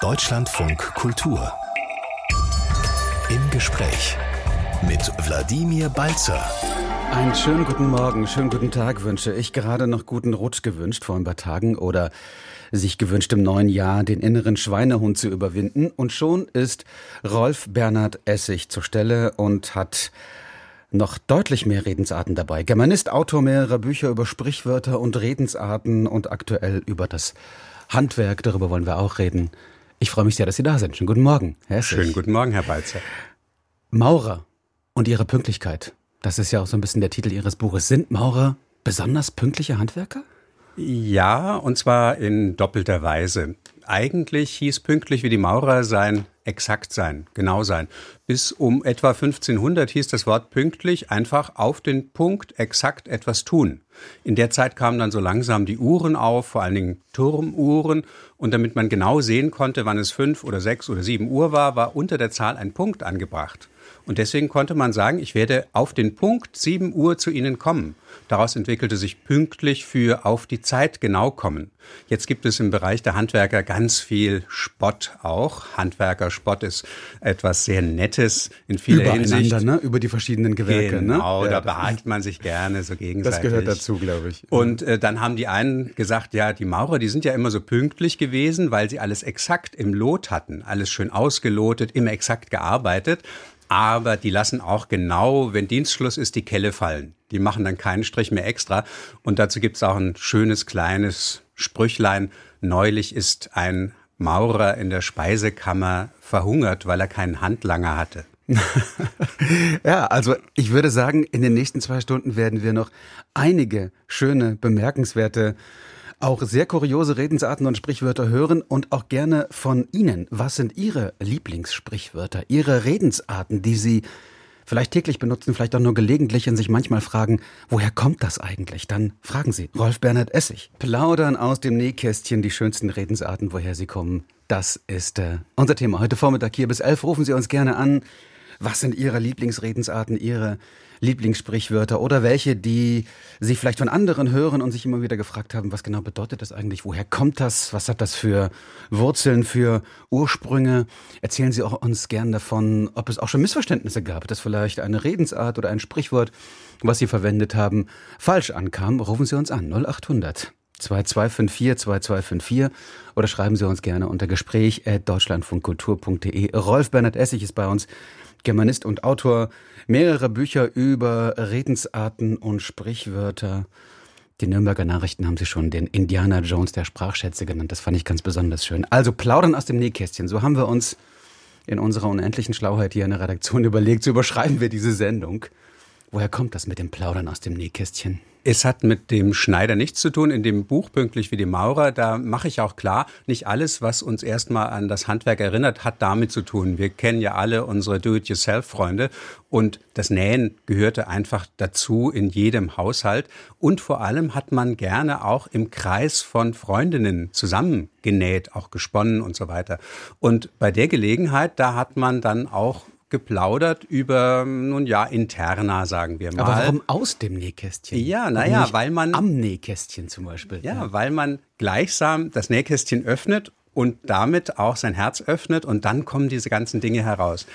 Deutschlandfunk Kultur. Im Gespräch mit Wladimir Balzer. Einen schönen guten Morgen, schönen guten Tag wünsche ich. Gerade noch guten Rutsch gewünscht vor ein paar Tagen oder sich gewünscht im neuen Jahr den inneren Schweinehund zu überwinden. Und schon ist Rolf Bernhard Essig zur Stelle und hat noch deutlich mehr Redensarten dabei. Germanist, Autor mehrerer Bücher über Sprichwörter und Redensarten und aktuell über das Handwerk. Darüber wollen wir auch reden. Ich freue mich sehr, dass Sie da sind. Schönen guten Morgen, Herr Essig. Schönen guten Morgen, Herr Balzer. Maurer und ihre Pünktlichkeit. Das ist ja auch so ein bisschen der Titel Ihres Buches. Sind Maurer besonders pünktliche Handwerker? Ja, und zwar in doppelter Weise. Eigentlich hieß pünktlich wie die Maurer sein, exakt sein, genau sein. Bis um etwa 1500 hieß das Wort pünktlich einfach auf den Punkt exakt etwas tun. In der Zeit kamen dann so langsam die Uhren auf, vor allen Dingen Turmuhren. Und damit man genau sehen konnte, wann es fünf oder sechs oder sieben Uhr war, war unter der Zahl ein Punkt angebracht. Und deswegen konnte man sagen, ich werde auf den Punkt 7 Uhr zu Ihnen kommen. Daraus entwickelte sich pünktlich für auf die Zeit genau kommen. Jetzt gibt es im Bereich der Handwerker ganz viel Spott auch. Handwerkerspott ist etwas sehr Nettes in vieler Hinsicht. Ne? Über die verschiedenen Gewerke. Ne? Genau, ne? da behagt man sich gerne so gegenseitig. Das gehört dazu, glaube ich. Und äh, dann haben die einen gesagt, ja, die Maurer, die sind ja immer so pünktlich gewesen, weil sie alles exakt im Lot hatten. Alles schön ausgelotet, immer exakt gearbeitet aber die lassen auch genau, wenn Dienstschluss ist, die Kelle fallen. Die machen dann keinen Strich mehr extra. Und dazu gibt's auch ein schönes kleines Sprüchlein. Neulich ist ein Maurer in der Speisekammer verhungert, weil er keinen Handlanger hatte. ja, also ich würde sagen, in den nächsten zwei Stunden werden wir noch einige schöne, bemerkenswerte auch sehr kuriose Redensarten und Sprichwörter hören und auch gerne von Ihnen. Was sind Ihre Lieblingssprichwörter, Ihre Redensarten, die Sie vielleicht täglich benutzen, vielleicht auch nur gelegentlich und sich manchmal fragen, woher kommt das eigentlich? Dann fragen Sie Rolf Bernhard Essig. Plaudern aus dem Nähkästchen die schönsten Redensarten, woher sie kommen. Das ist äh, unser Thema. Heute Vormittag hier bis elf rufen Sie uns gerne an. Was sind Ihre Lieblingsredensarten, Ihre Lieblingssprichwörter oder welche, die Sie vielleicht von anderen hören und sich immer wieder gefragt haben, was genau bedeutet das eigentlich? Woher kommt das? Was hat das für Wurzeln, für Ursprünge? Erzählen Sie auch uns gern davon, ob es auch schon Missverständnisse gab, dass vielleicht eine Redensart oder ein Sprichwort, was Sie verwendet haben, falsch ankam. Rufen Sie uns an 0800 2254 2254 oder schreiben Sie uns gerne unter Gespräch at deutschlandfunkkultur.de. Rolf Bernhard Essig ist bei uns. Germanist und Autor, mehrere Bücher über Redensarten und Sprichwörter. Die Nürnberger Nachrichten haben sie schon den Indiana Jones der Sprachschätze genannt. Das fand ich ganz besonders schön. Also plaudern aus dem Nähkästchen. So haben wir uns in unserer unendlichen Schlauheit hier in der Redaktion überlegt, so überschreiben wir diese Sendung. Woher kommt das mit dem Plaudern aus dem Nähkästchen? Es hat mit dem Schneider nichts zu tun. In dem Buch Pünktlich wie die Maurer, da mache ich auch klar, nicht alles, was uns erstmal an das Handwerk erinnert, hat damit zu tun. Wir kennen ja alle unsere Do-it-yourself-Freunde und das Nähen gehörte einfach dazu in jedem Haushalt. Und vor allem hat man gerne auch im Kreis von Freundinnen zusammengenäht, auch gesponnen und so weiter. Und bei der Gelegenheit, da hat man dann auch geplaudert über, nun ja, interna, sagen wir mal. Aber warum aus dem Nähkästchen? Ja, naja, weil man. Am Nähkästchen zum Beispiel. Ja, ja, weil man gleichsam das Nähkästchen öffnet und damit auch sein Herz öffnet und dann kommen diese ganzen Dinge heraus.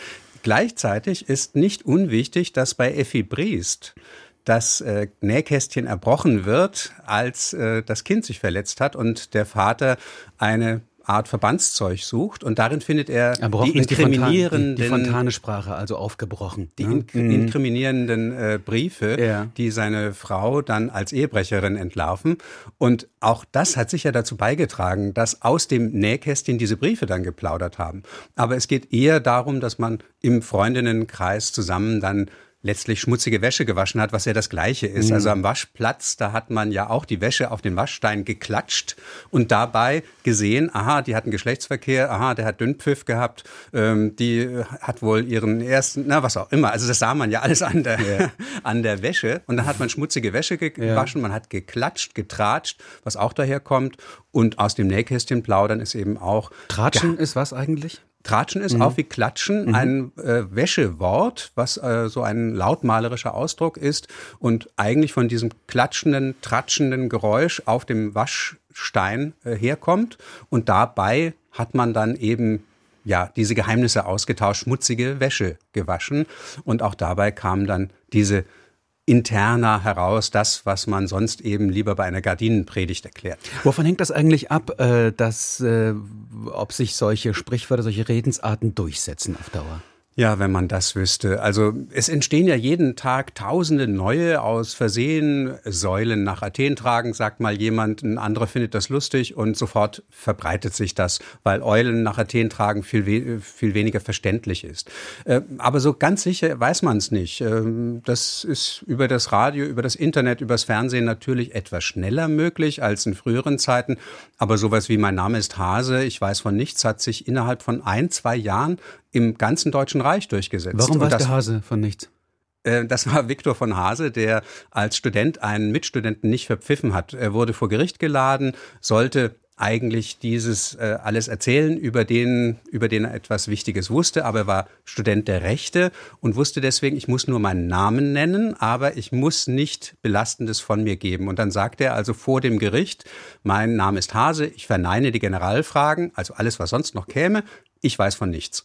Gleichzeitig ist nicht unwichtig, dass bei Effi Briest das äh, Nähkästchen erbrochen wird, als äh, das Kind sich verletzt hat und der Vater eine Art Verbandszeug sucht und darin findet er die inkriminierenden die, Fontan, die Fontanesprache also aufgebrochen die ne? in, mhm. inkriminierenden äh, Briefe ja. die seine Frau dann als Ehebrecherin entlarven und auch das hat sicher dazu beigetragen dass aus dem Nähkästchen diese Briefe dann geplaudert haben aber es geht eher darum dass man im Freundinnenkreis zusammen dann letztlich schmutzige Wäsche gewaschen hat, was ja das Gleiche ist. Mhm. Also am Waschplatz, da hat man ja auch die Wäsche auf den Waschstein geklatscht und dabei gesehen, aha, die hatten Geschlechtsverkehr, aha, der hat Dünnpfiff gehabt, ähm, die hat wohl ihren ersten, na was auch immer. Also das sah man ja alles an der, yeah. an der Wäsche. Und dann hat man schmutzige Wäsche gewaschen, ja. man hat geklatscht, getratscht, was auch daher kommt. Und aus dem Nähkästchen plaudern ist eben auch. Tratschen ist was eigentlich? Tratschen ist mhm. auch wie Klatschen mhm. ein äh, Wäschewort, was äh, so ein lautmalerischer Ausdruck ist und eigentlich von diesem klatschenden, tratschenden Geräusch auf dem Wasch Stein äh, herkommt. Und dabei hat man dann eben ja, diese Geheimnisse ausgetauscht, schmutzige Wäsche gewaschen. Und auch dabei kam dann diese interner heraus, das, was man sonst eben lieber bei einer Gardinenpredigt erklärt. Wovon hängt das eigentlich ab, äh, dass, äh, ob sich solche Sprichwörter, solche Redensarten durchsetzen auf Dauer? Ja, wenn man das wüsste. Also es entstehen ja jeden Tag tausende neue aus Versehen Säulen nach Athen tragen, sagt mal jemand, ein anderer findet das lustig und sofort verbreitet sich das, weil Eulen nach Athen tragen viel, we viel weniger verständlich ist. Äh, aber so ganz sicher weiß man es nicht. Ähm, das ist über das Radio, über das Internet, über das Fernsehen natürlich etwas schneller möglich als in früheren Zeiten. Aber sowas wie mein Name ist Hase, ich weiß von nichts, hat sich innerhalb von ein, zwei Jahren im ganzen Deutschen Reich durchgesetzt. Warum war der Hase von nichts? Äh, das war Viktor von Hase, der als Student einen Mitstudenten nicht verpfiffen hat. Er wurde vor Gericht geladen, sollte eigentlich dieses äh, alles erzählen, über den, über den er etwas Wichtiges wusste, aber er war Student der Rechte und wusste deswegen, ich muss nur meinen Namen nennen, aber ich muss nicht Belastendes von mir geben. Und dann sagte er also vor dem Gericht, mein Name ist Hase, ich verneine die Generalfragen, also alles, was sonst noch käme, ich weiß von nichts.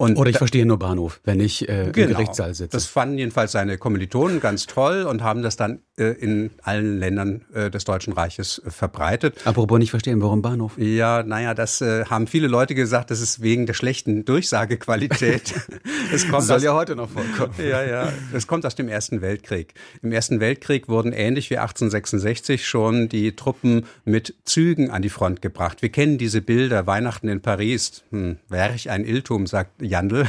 Und Oder ich verstehe nur Bahnhof, wenn ich äh, genau, im Gerichtssaal sitze. Das fanden jedenfalls seine Kommilitonen ganz toll und haben das dann in allen Ländern äh, des Deutschen Reiches äh, verbreitet. Apropos nicht verstehen, warum Bahnhof? Ja, naja, das äh, haben viele Leute gesagt, das ist wegen der schlechten Durchsagequalität. es kommt Soll aus, ja heute noch vorkommen. Ja, ja. Es kommt aus dem Ersten Weltkrieg. Im Ersten Weltkrieg wurden ähnlich wie 1866 schon die Truppen mit Zügen an die Front gebracht. Wir kennen diese Bilder, Weihnachten in Paris. Hm, wäre ich ein Irrtum, sagt Jandl.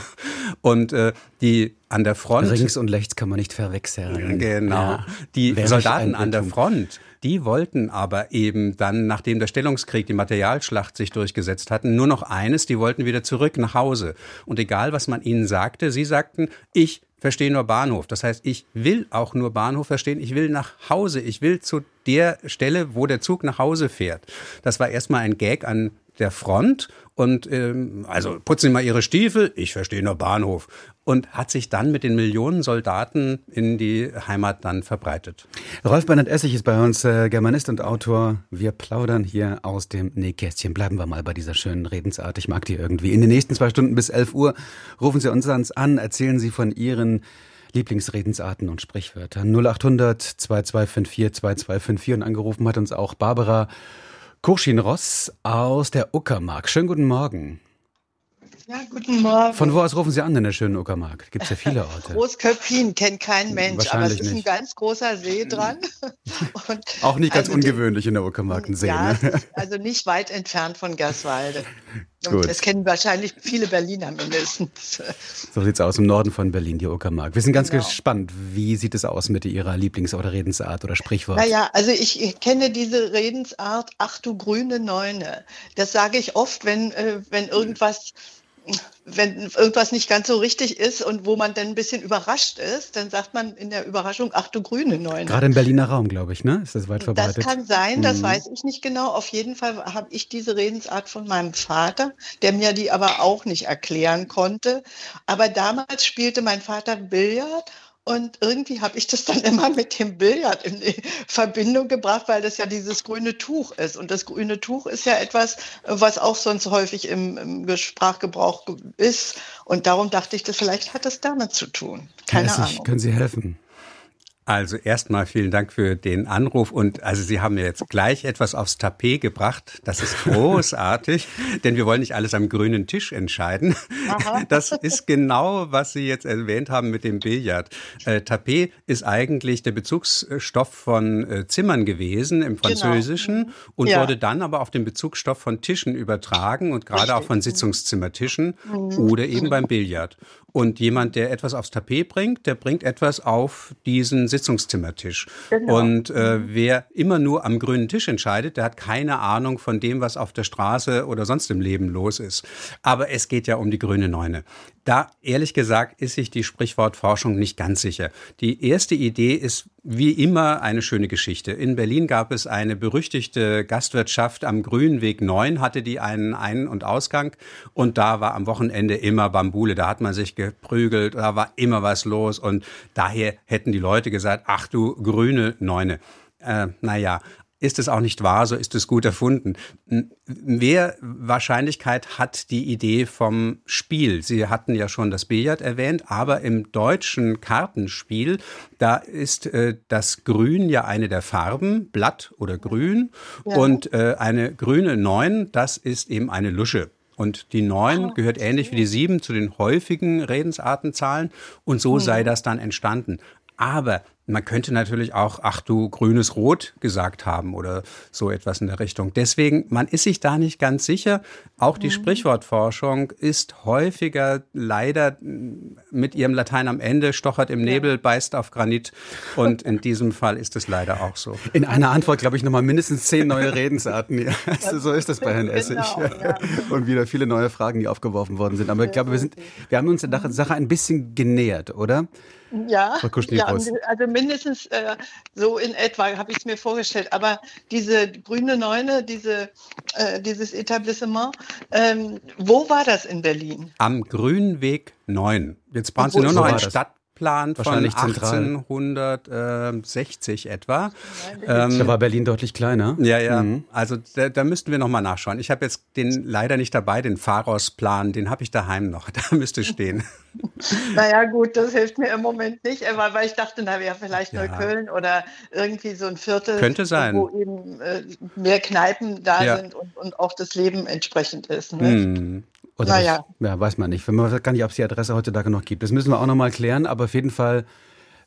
Und äh, die an der Front. Links und rechts kann man nicht verwechseln. Genau. Ja. Die Wäre Soldaten an der Front, die wollten aber eben dann, nachdem der Stellungskrieg, die Materialschlacht sich durchgesetzt hatten, nur noch eines, die wollten wieder zurück nach Hause. Und egal, was man ihnen sagte, sie sagten, ich verstehe nur Bahnhof. Das heißt, ich will auch nur Bahnhof verstehen. Ich will nach Hause. Ich will zu der Stelle, wo der Zug nach Hause fährt. Das war erstmal ein Gag an der Front und ähm, also putzen Sie mal Ihre Stiefel, ich verstehe nur Bahnhof und hat sich dann mit den Millionen Soldaten in die Heimat dann verbreitet. Rolf Bernhard Essig ist bei uns äh, Germanist und Autor. Wir plaudern hier aus dem Nähkästchen. Bleiben wir mal bei dieser schönen Redensart. Ich mag die irgendwie. In den nächsten zwei Stunden bis 11 Uhr rufen Sie uns an, erzählen Sie von Ihren Lieblingsredensarten und Sprichwörtern. 0800 2254 2254 und angerufen hat uns auch Barbara Kurschin-Ross aus der Uckermark. Schönen guten Morgen. Ja, guten Morgen. Von wo aus rufen Sie an in der schönen Uckermark? Gibt es ja viele Orte. Großköpfin kennt kein Mensch, aber es ist nicht. ein ganz großer See dran. Auch nicht ganz also ungewöhnlich in der Uckermark ein See. Ja, ne? also nicht weit entfernt von Gerswalde. Gut. Das kennen wahrscheinlich viele Berliner mindestens. So sieht es aus im Norden von Berlin, die Uckermark. Wir sind ganz genau. gespannt. Wie sieht es aus mit Ihrer Lieblings- oder Redensart oder Sprichwort? Naja, also ich, ich kenne diese Redensart, ach du grüne Neune. Das sage ich oft, wenn, äh, wenn irgendwas wenn irgendwas nicht ganz so richtig ist und wo man dann ein bisschen überrascht ist, dann sagt man in der Überraschung, ach du grüne Neune. Gerade im Berliner Raum, glaube ich, ne? Ist das weit verbreitet? Das kann sein, das mhm. weiß ich nicht genau. Auf jeden Fall habe ich diese Redensart von meinem Vater, der mir die aber auch nicht erklären konnte. Aber damals spielte mein Vater Billard und irgendwie habe ich das dann immer mit dem Billard in Verbindung gebracht, weil das ja dieses grüne Tuch ist. Und das grüne Tuch ist ja etwas, was auch sonst häufig im, im Sprachgebrauch ist. Und darum dachte ich, das vielleicht hat das damit zu tun. Keine Ahnung. Können Sie helfen? Also erstmal vielen Dank für den Anruf und also Sie haben mir jetzt gleich etwas aufs Tapet gebracht. Das ist großartig, denn wir wollen nicht alles am grünen Tisch entscheiden. Aha. Das ist genau, was Sie jetzt erwähnt haben mit dem Billard. Äh, Tapet ist eigentlich der Bezugsstoff von äh, Zimmern gewesen im genau. Französischen genau. und ja. wurde dann aber auf den Bezugsstoff von Tischen übertragen und gerade auch von Sitzungszimmertischen mhm. oder eben beim Billard. Und jemand, der etwas aufs Tapet bringt, der bringt etwas auf diesen Sitzungszimmertisch. Genau. Und äh, wer immer nur am grünen Tisch entscheidet, der hat keine Ahnung von dem, was auf der Straße oder sonst im Leben los ist. Aber es geht ja um die grüne Neune. Da, ehrlich gesagt, ist sich die Sprichwortforschung nicht ganz sicher. Die erste Idee ist wie immer eine schöne Geschichte. In Berlin gab es eine berüchtigte Gastwirtschaft am Grünweg 9, hatte die einen Ein- und Ausgang und da war am Wochenende immer Bambule, da hat man sich geprügelt, da war immer was los und daher hätten die Leute gesagt, ach du grüne Neune. Äh, naja, ist es auch nicht wahr, so ist es gut erfunden. Wer Wahrscheinlichkeit hat die Idee vom Spiel? Sie hatten ja schon das Billard erwähnt, aber im deutschen Kartenspiel, da ist äh, das Grün ja eine der Farben, Blatt oder Grün, ja. und äh, eine grüne Neun, das ist eben eine Lusche. Und die neun oh, gehört ähnlich wie die sieben zu den häufigen Redensartenzahlen. Und so hm. sei das dann entstanden. Aber man könnte natürlich auch, ach du grünes Rot gesagt haben oder so etwas in der Richtung. Deswegen, man ist sich da nicht ganz sicher. Auch die mhm. Sprichwortforschung ist häufiger leider mit ihrem Latein am Ende, stochert im Nebel, beißt auf Granit. Und in diesem Fall ist es leider auch so. In einer Antwort, glaube ich, nochmal mindestens zehn neue Redensarten. Ja, also so ist das bei Herrn Essig. Genau, ja. Und wieder viele neue Fragen, die aufgeworfen worden sind. Aber ich glaube, wir, sind, wir haben uns der Sache ein bisschen genähert, oder? Ja, ja also mindestens äh, so in etwa habe ich es mir vorgestellt. Aber diese grüne Neune, diese, äh, dieses Etablissement, ähm, wo war das in Berlin? Am Grünweg 9. Jetzt brauchen Sie nur noch ein Stadt Plan von 1860 etwa. Ähm, da war Berlin deutlich kleiner. Ja, ja. Mhm. Also da, da müssten wir nochmal nachschauen. Ich habe jetzt den leider nicht dabei, den Pharos-Plan, den habe ich daheim noch. Da müsste stehen. naja, gut, das hilft mir im Moment nicht, weil, weil ich dachte, na wäre vielleicht ja. Neukölln oder irgendwie so ein Viertel, Könnte sein. wo eben äh, mehr Kneipen da ja. sind und, und auch das Leben entsprechend ist. Ne? Mhm. Oder naja. Das, ja, weiß man nicht. Man weiß gar nicht, ob es die Adresse heutzutage noch gibt. Das müssen wir auch nochmal klären. Aber auf jeden Fall,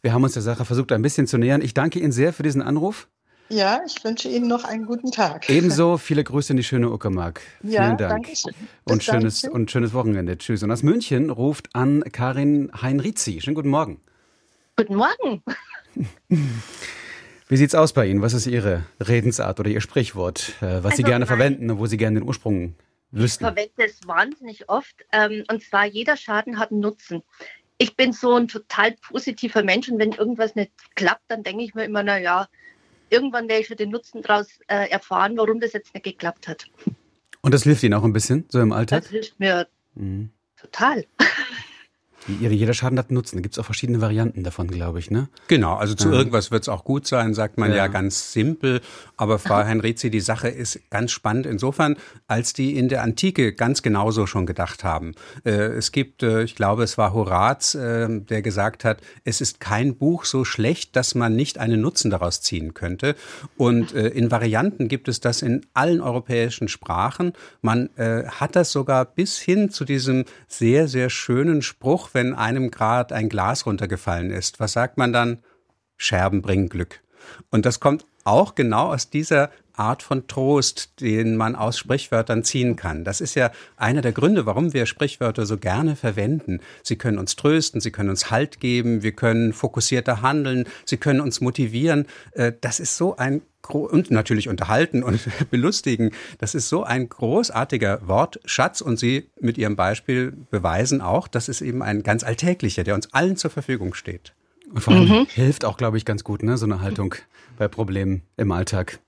wir haben uns der Sache versucht, ein bisschen zu nähern. Ich danke Ihnen sehr für diesen Anruf. Ja, ich wünsche Ihnen noch einen guten Tag. Ebenso viele Grüße in die schöne Uckermark. Ja, Vielen Dank. Danke schön. Und schönes, und schönes Wochenende. Tschüss. Und aus München ruft an Karin Heinrizi. Schönen guten Morgen. Guten Morgen. Wie sieht's aus bei Ihnen? Was ist Ihre Redensart oder Ihr Sprichwort, äh, was also Sie gerne verwenden und wo Sie gerne den Ursprung Wüssten. Ich verwende es wahnsinnig oft. Ähm, und zwar, jeder Schaden hat einen Nutzen. Ich bin so ein total positiver Mensch und wenn irgendwas nicht klappt, dann denke ich mir immer, naja, irgendwann werde ich schon den Nutzen daraus äh, erfahren, warum das jetzt nicht geklappt hat. Und das hilft Ihnen auch ein bisschen, so im Alltag? Das hilft mir mhm. total. Jeder Schaden hat einen Nutzen. Da gibt es auch verschiedene Varianten davon, glaube ich, ne? Genau, also zu ja. irgendwas wird es auch gut sein, sagt man ja. ja ganz simpel. Aber Frau Henrizi, die Sache ist ganz spannend insofern, als die in der Antike ganz genauso schon gedacht haben. Äh, es gibt, äh, ich glaube, es war Horaz, äh, der gesagt hat, es ist kein Buch so schlecht, dass man nicht einen Nutzen daraus ziehen könnte. Und in Varianten gibt es das in allen europäischen Sprachen. Man hat das sogar bis hin zu diesem sehr, sehr schönen Spruch, wenn einem Grad ein Glas runtergefallen ist, was sagt man dann? Scherben bringen Glück. Und das kommt auch genau aus dieser Art von Trost, den man aus Sprichwörtern ziehen kann. Das ist ja einer der Gründe, warum wir Sprichwörter so gerne verwenden. Sie können uns trösten, sie können uns Halt geben, wir können fokussierter handeln, sie können uns motivieren. Äh, das ist so ein und natürlich unterhalten und belustigen. Das ist so ein großartiger Wortschatz und Sie mit Ihrem Beispiel beweisen auch, dass es eben ein ganz alltäglicher, der uns allen zur Verfügung steht. Und vor allem mhm. hilft auch, glaube ich, ganz gut, ne, so eine Haltung bei Problemen im Alltag.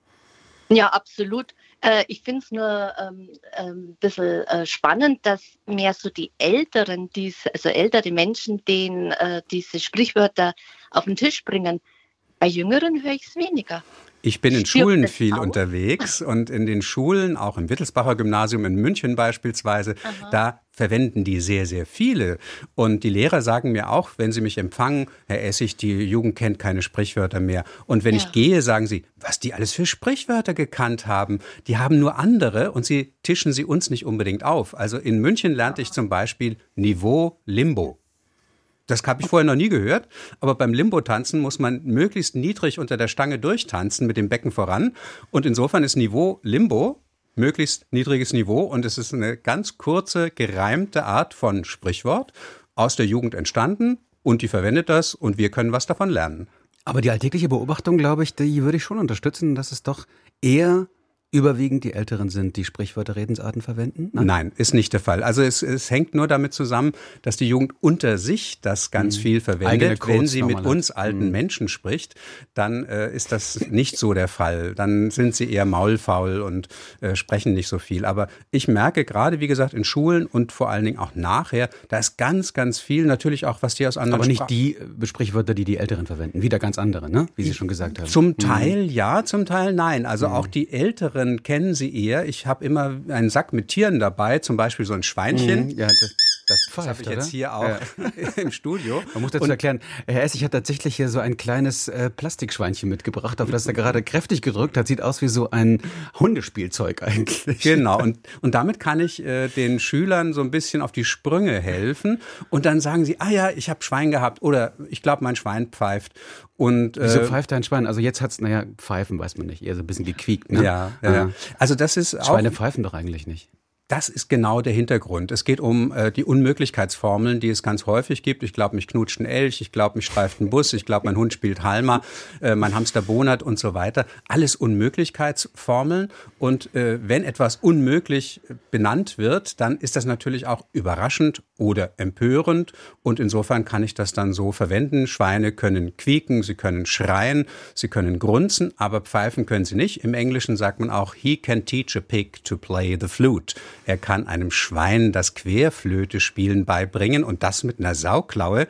Ja, absolut. Äh, ich finde es nur ähm, ein ähm, bisschen äh, spannend, dass mehr so die Älteren, diese, also ältere Menschen, denen äh, diese Sprichwörter auf den Tisch bringen. Bei Jüngeren höre ich es weniger. Ich bin in Schulen viel auch? unterwegs und in den Schulen, auch im Wittelsbacher Gymnasium in München beispielsweise, Aha. da verwenden die sehr, sehr viele. Und die Lehrer sagen mir auch, wenn sie mich empfangen, Herr Essig, die Jugend kennt keine Sprichwörter mehr. Und wenn ja. ich gehe, sagen sie, was die alles für Sprichwörter gekannt haben. Die haben nur andere und sie tischen sie uns nicht unbedingt auf. Also in München lernte ich zum Beispiel Niveau Limbo. Das habe ich vorher noch nie gehört, aber beim Limbo-Tanzen muss man möglichst niedrig unter der Stange durchtanzen mit dem Becken voran. Und insofern ist Niveau Limbo möglichst niedriges Niveau und es ist eine ganz kurze, gereimte Art von Sprichwort aus der Jugend entstanden und die verwendet das und wir können was davon lernen. Aber die alltägliche Beobachtung, glaube ich, die würde ich schon unterstützen, dass es doch eher überwiegend die Älteren sind, die Sprichwörter, Redensarten verwenden? Nein, Nein ist nicht der Fall. Also es, es, hängt nur damit zusammen, dass die Jugend unter sich das ganz mhm. viel verwendet. Wenn sie mit uns alten mhm. Menschen spricht, dann äh, ist das nicht so der Fall. Dann sind sie eher maulfaul und äh, sprechen nicht so viel. Aber ich merke gerade, wie gesagt, in Schulen und vor allen Dingen auch nachher, da ist ganz, ganz viel natürlich auch, was die aus anderen Aber nicht Spra die äh, Sprichwörter, die die Älteren verwenden, wieder ganz andere, ne? wie Sie schon gesagt haben. Zum mhm. Teil mhm. ja, zum Teil nein. Also mhm. auch die Älteren Älteren kennen sie eher. Ich habe immer einen Sack mit Tieren dabei, zum Beispiel so ein Schweinchen. Mhm, ja, das, das, das habe ich jetzt hier auch ja. im Studio. Man muss dazu und, erklären, Herr Essig hat tatsächlich hier so ein kleines äh, Plastikschweinchen mitgebracht, auf das er gerade kräftig gedrückt hat. Sieht aus wie so ein Hundespielzeug eigentlich. Genau, und, und damit kann ich äh, den Schülern so ein bisschen auf die Sprünge helfen. Und dann sagen sie, ah ja, ich habe Schwein gehabt oder ich glaube, mein Schwein pfeift. Und, äh, Wieso pfeift dein Schwein? Also jetzt hat's, naja, pfeifen weiß man nicht, eher so ein bisschen gequiekt. Ne? Ja, ja, ja. Also das ist auch. Schweine pfeifen doch eigentlich nicht. Das ist genau der Hintergrund. Es geht um äh, die Unmöglichkeitsformeln, die es ganz häufig gibt. Ich glaube, mich knutscht ein Elch, ich glaube, mich streift ein Bus, ich glaube, mein Hund spielt Halma, äh, mein Hamster bonert und so weiter. Alles Unmöglichkeitsformeln. Und äh, wenn etwas unmöglich benannt wird, dann ist das natürlich auch überraschend oder empörend. Und insofern kann ich das dann so verwenden. Schweine können quieken, sie können schreien, sie können grunzen, aber pfeifen können sie nicht. Im Englischen sagt man auch, he can teach a pig to play the flute. Er kann einem Schwein das Querflöte spielen beibringen und das mit einer Sauklaue.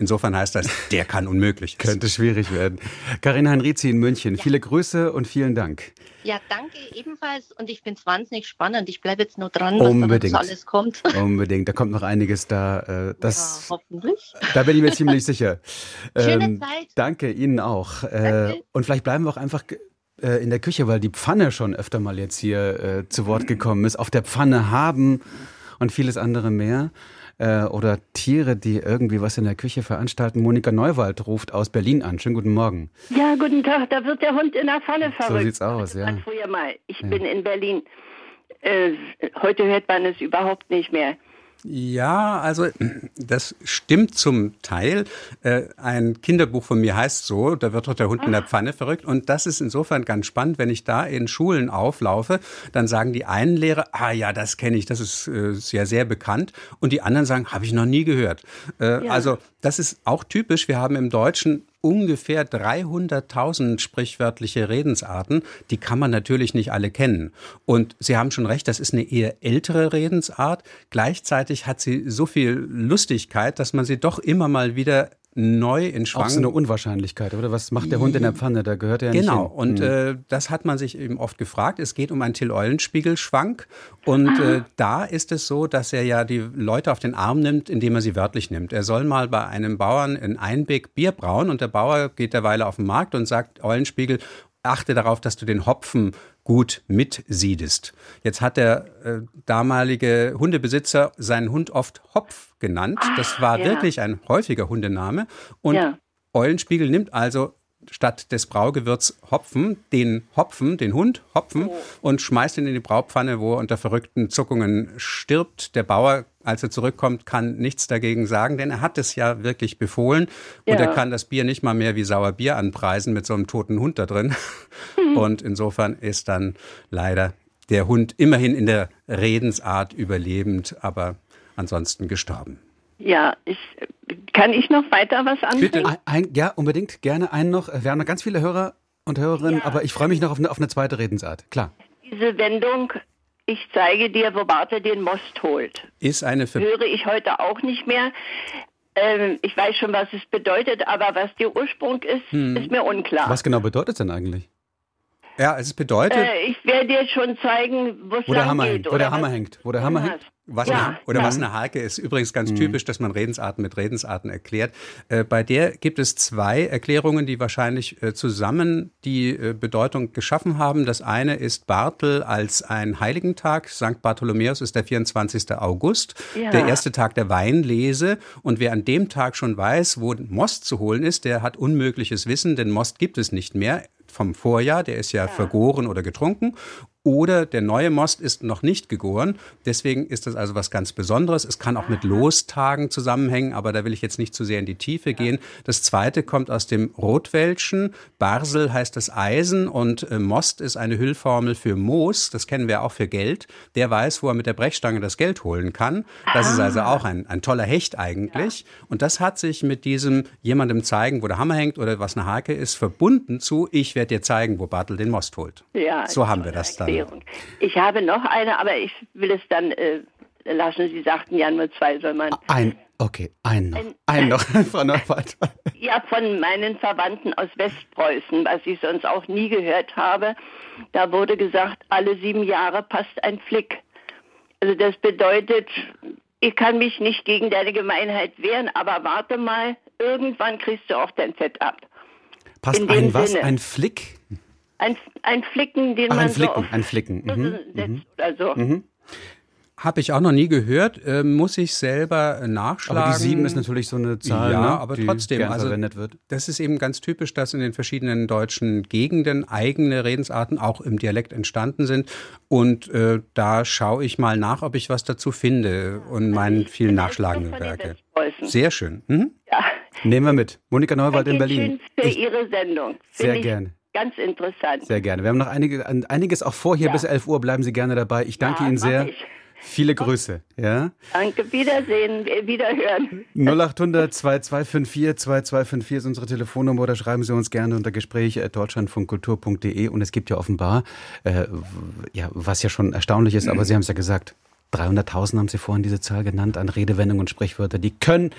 Insofern heißt das, der kann unmöglich. Könnte schwierig werden. Karina Henrizi in München, ja. viele Grüße und vielen Dank. Ja, danke ebenfalls und ich finde es wahnsinnig spannend. Ich bleibe jetzt nur dran, was Unbedingt. da alles kommt. Unbedingt, da kommt noch einiges da. Äh, das, ja, hoffentlich. Da bin ich mir ziemlich sicher. Schöne ähm, Zeit. Danke Ihnen auch. Äh, und vielleicht bleiben wir auch einfach äh, in der Küche, weil die Pfanne schon öfter mal jetzt hier äh, zu Wort gekommen ist. Auf der Pfanne haben und vieles andere mehr. Äh, oder Tiere, die irgendwie was in der Küche veranstalten. Monika Neuwald ruft aus Berlin an. Schönen guten Morgen. Ja, guten Tag. Da wird der Hund in der Pfanne verrückt. So sieht's aus, ja. Früher mal. Ich ja. bin in Berlin. Äh, heute hört man es überhaupt nicht mehr. Ja, also das stimmt zum Teil. Äh, ein Kinderbuch von mir heißt so, da wird doch der Hund in der ah. Pfanne verrückt. Und das ist insofern ganz spannend, wenn ich da in Schulen auflaufe, dann sagen die einen Lehrer, ah ja, das kenne ich, das ist äh, sehr, sehr bekannt. Und die anderen sagen, habe ich noch nie gehört. Äh, ja. Also das ist auch typisch. Wir haben im Deutschen ungefähr 300.000 sprichwörtliche Redensarten. Die kann man natürlich nicht alle kennen. Und Sie haben schon recht, das ist eine eher ältere Redensart. Gleichzeitig hat sie so viel Lustigkeit, dass man sie doch immer mal wieder neu in Schwang. Auch so eine Unwahrscheinlichkeit, oder? Was macht der Hund in der Pfanne? Da gehört er ja genau. nicht Genau, und mhm. äh, das hat man sich eben oft gefragt. Es geht um einen Till-Eulenspiegel-Schwank. Und ah. äh, da ist es so, dass er ja die Leute auf den Arm nimmt, indem er sie wörtlich nimmt. Er soll mal bei einem Bauern in Einbeck Bier brauen und der Bauer geht derweile auf den Markt und sagt, Eulenspiegel, achte darauf, dass du den Hopfen gut mitsiedest. Jetzt hat der äh, damalige Hundebesitzer seinen Hund oft Hopf genannt. Ach, das war ja. wirklich ein häufiger Hundename. Und ja. Eulenspiegel nimmt also statt des Braugewürz Hopfen, den Hopfen, den Hund Hopfen oh. und schmeißt ihn in die Braupfanne, wo er unter verrückten Zuckungen stirbt. Der Bauer, als er zurückkommt, kann nichts dagegen sagen, denn er hat es ja wirklich befohlen ja. und er kann das Bier nicht mal mehr wie Sauerbier anpreisen mit so einem toten Hund da drin. Mhm. Und insofern ist dann leider der Hund immerhin in der Redensart überlebend, aber ansonsten gestorben. Ja, ich, kann ich noch weiter was anbringen? Bitte. Ein, ja, unbedingt. Gerne einen noch. Wir haben noch ganz viele Hörer und Hörerinnen, ja. aber ich freue mich noch auf eine, auf eine zweite Redensart. Klar. Diese Wendung, ich zeige dir, wo Barte den Most holt. Ist eine Ver Höre ich heute auch nicht mehr. Ähm, ich weiß schon, was es bedeutet, aber was der Ursprung ist, hm. ist mir unklar. Was genau bedeutet es denn eigentlich? Ja, es bedeutet. Äh, ich werde dir schon zeigen, wo lang Hammer geht. Hängt, wo der Hammer hängt. Wo der Hammer hängt. Was ja, eine, oder ja. was eine Hake ist. Übrigens ganz mhm. typisch, dass man Redensarten mit Redensarten erklärt. Äh, bei der gibt es zwei Erklärungen, die wahrscheinlich äh, zusammen die äh, Bedeutung geschaffen haben. Das eine ist Bartel als ein Heiligentag. St. Bartholomäus ist der 24. August, ja. der erste Tag der Weinlese. Und wer an dem Tag schon weiß, wo Most zu holen ist, der hat unmögliches Wissen, denn Most gibt es nicht mehr vom Vorjahr, der ist ja, ja, vergoren oder getrunken. Oder der neue Most ist noch nicht gegoren. Deswegen ist das also was ganz Besonderes. Es kann auch mit Lostagen zusammenhängen, aber da will ich jetzt nicht zu sehr in die Tiefe gehen. Das zweite kommt aus dem Rotwelschen. Barsel heißt das Eisen und äh, Most ist eine Hüllformel für Moos. Das kennen wir auch für Geld. Der weiß, wo er mit der Brechstange das Geld holen kann. Das ist also auch ein, ein toller Hecht eigentlich. Und das hat sich mit diesem jemandem zeigen, wo der Hammer hängt oder was eine Hake ist, verbunden zu, ich werde dir zeigen, wo Bartel den Most holt. Ja, so haben wir das dann. Erklärung. Ich habe noch eine, aber ich will es dann äh, lassen. Sie sagten ja nur zwei, soll man. Ein, okay, ein noch. Ein, ein noch, Frau Neufeld. Ja, von meinen Verwandten aus Westpreußen, was ich sonst auch nie gehört habe. Da wurde gesagt, alle sieben Jahre passt ein Flick. Also das bedeutet, ich kann mich nicht gegen deine Gemeinheit wehren, aber warte mal, irgendwann kriegst du auch dein Fett ab. Passt ein was? Sinne. Ein Flick? Ein, ein Flicken, den Ach, man ein Flicken, so ein Flicken. Mhm. setzt mhm. oder so. Mhm. Habe ich auch noch nie gehört, äh, muss ich selber nachschlagen. Aber die sieben ist natürlich so eine Zahl, ja, ne, aber die trotzdem, also verwendet wird. Das ist eben ganz typisch, dass in den verschiedenen deutschen Gegenden eigene Redensarten auch im Dialekt entstanden sind. Und äh, da schaue ich mal nach, ob ich was dazu finde und meinen vielen nachschlagenden Werke. Sehr schön. Mhm. Ja. Nehmen wir mit. Monika Neuwald in Berlin. Schön für ich, Ihre Sendung. Sehr gerne. Ganz interessant. Sehr gerne. Wir haben noch einige, einiges auch vor hier ja. bis 11 Uhr. Bleiben Sie gerne dabei. Ich danke ja, Ihnen sehr. Ich. Viele Grüße. Ja? Danke, Wiedersehen, Wiederhören. 0800 2254 2254 ist unsere Telefonnummer oder schreiben Sie uns gerne unter Gespräch deutschlandfunkkultur.de und es gibt ja offenbar, äh, ja, was ja schon erstaunlich ist, aber Sie haben es ja gesagt, 300.000 haben Sie vorhin diese Zahl genannt an Redewendungen und Sprichwörter, die können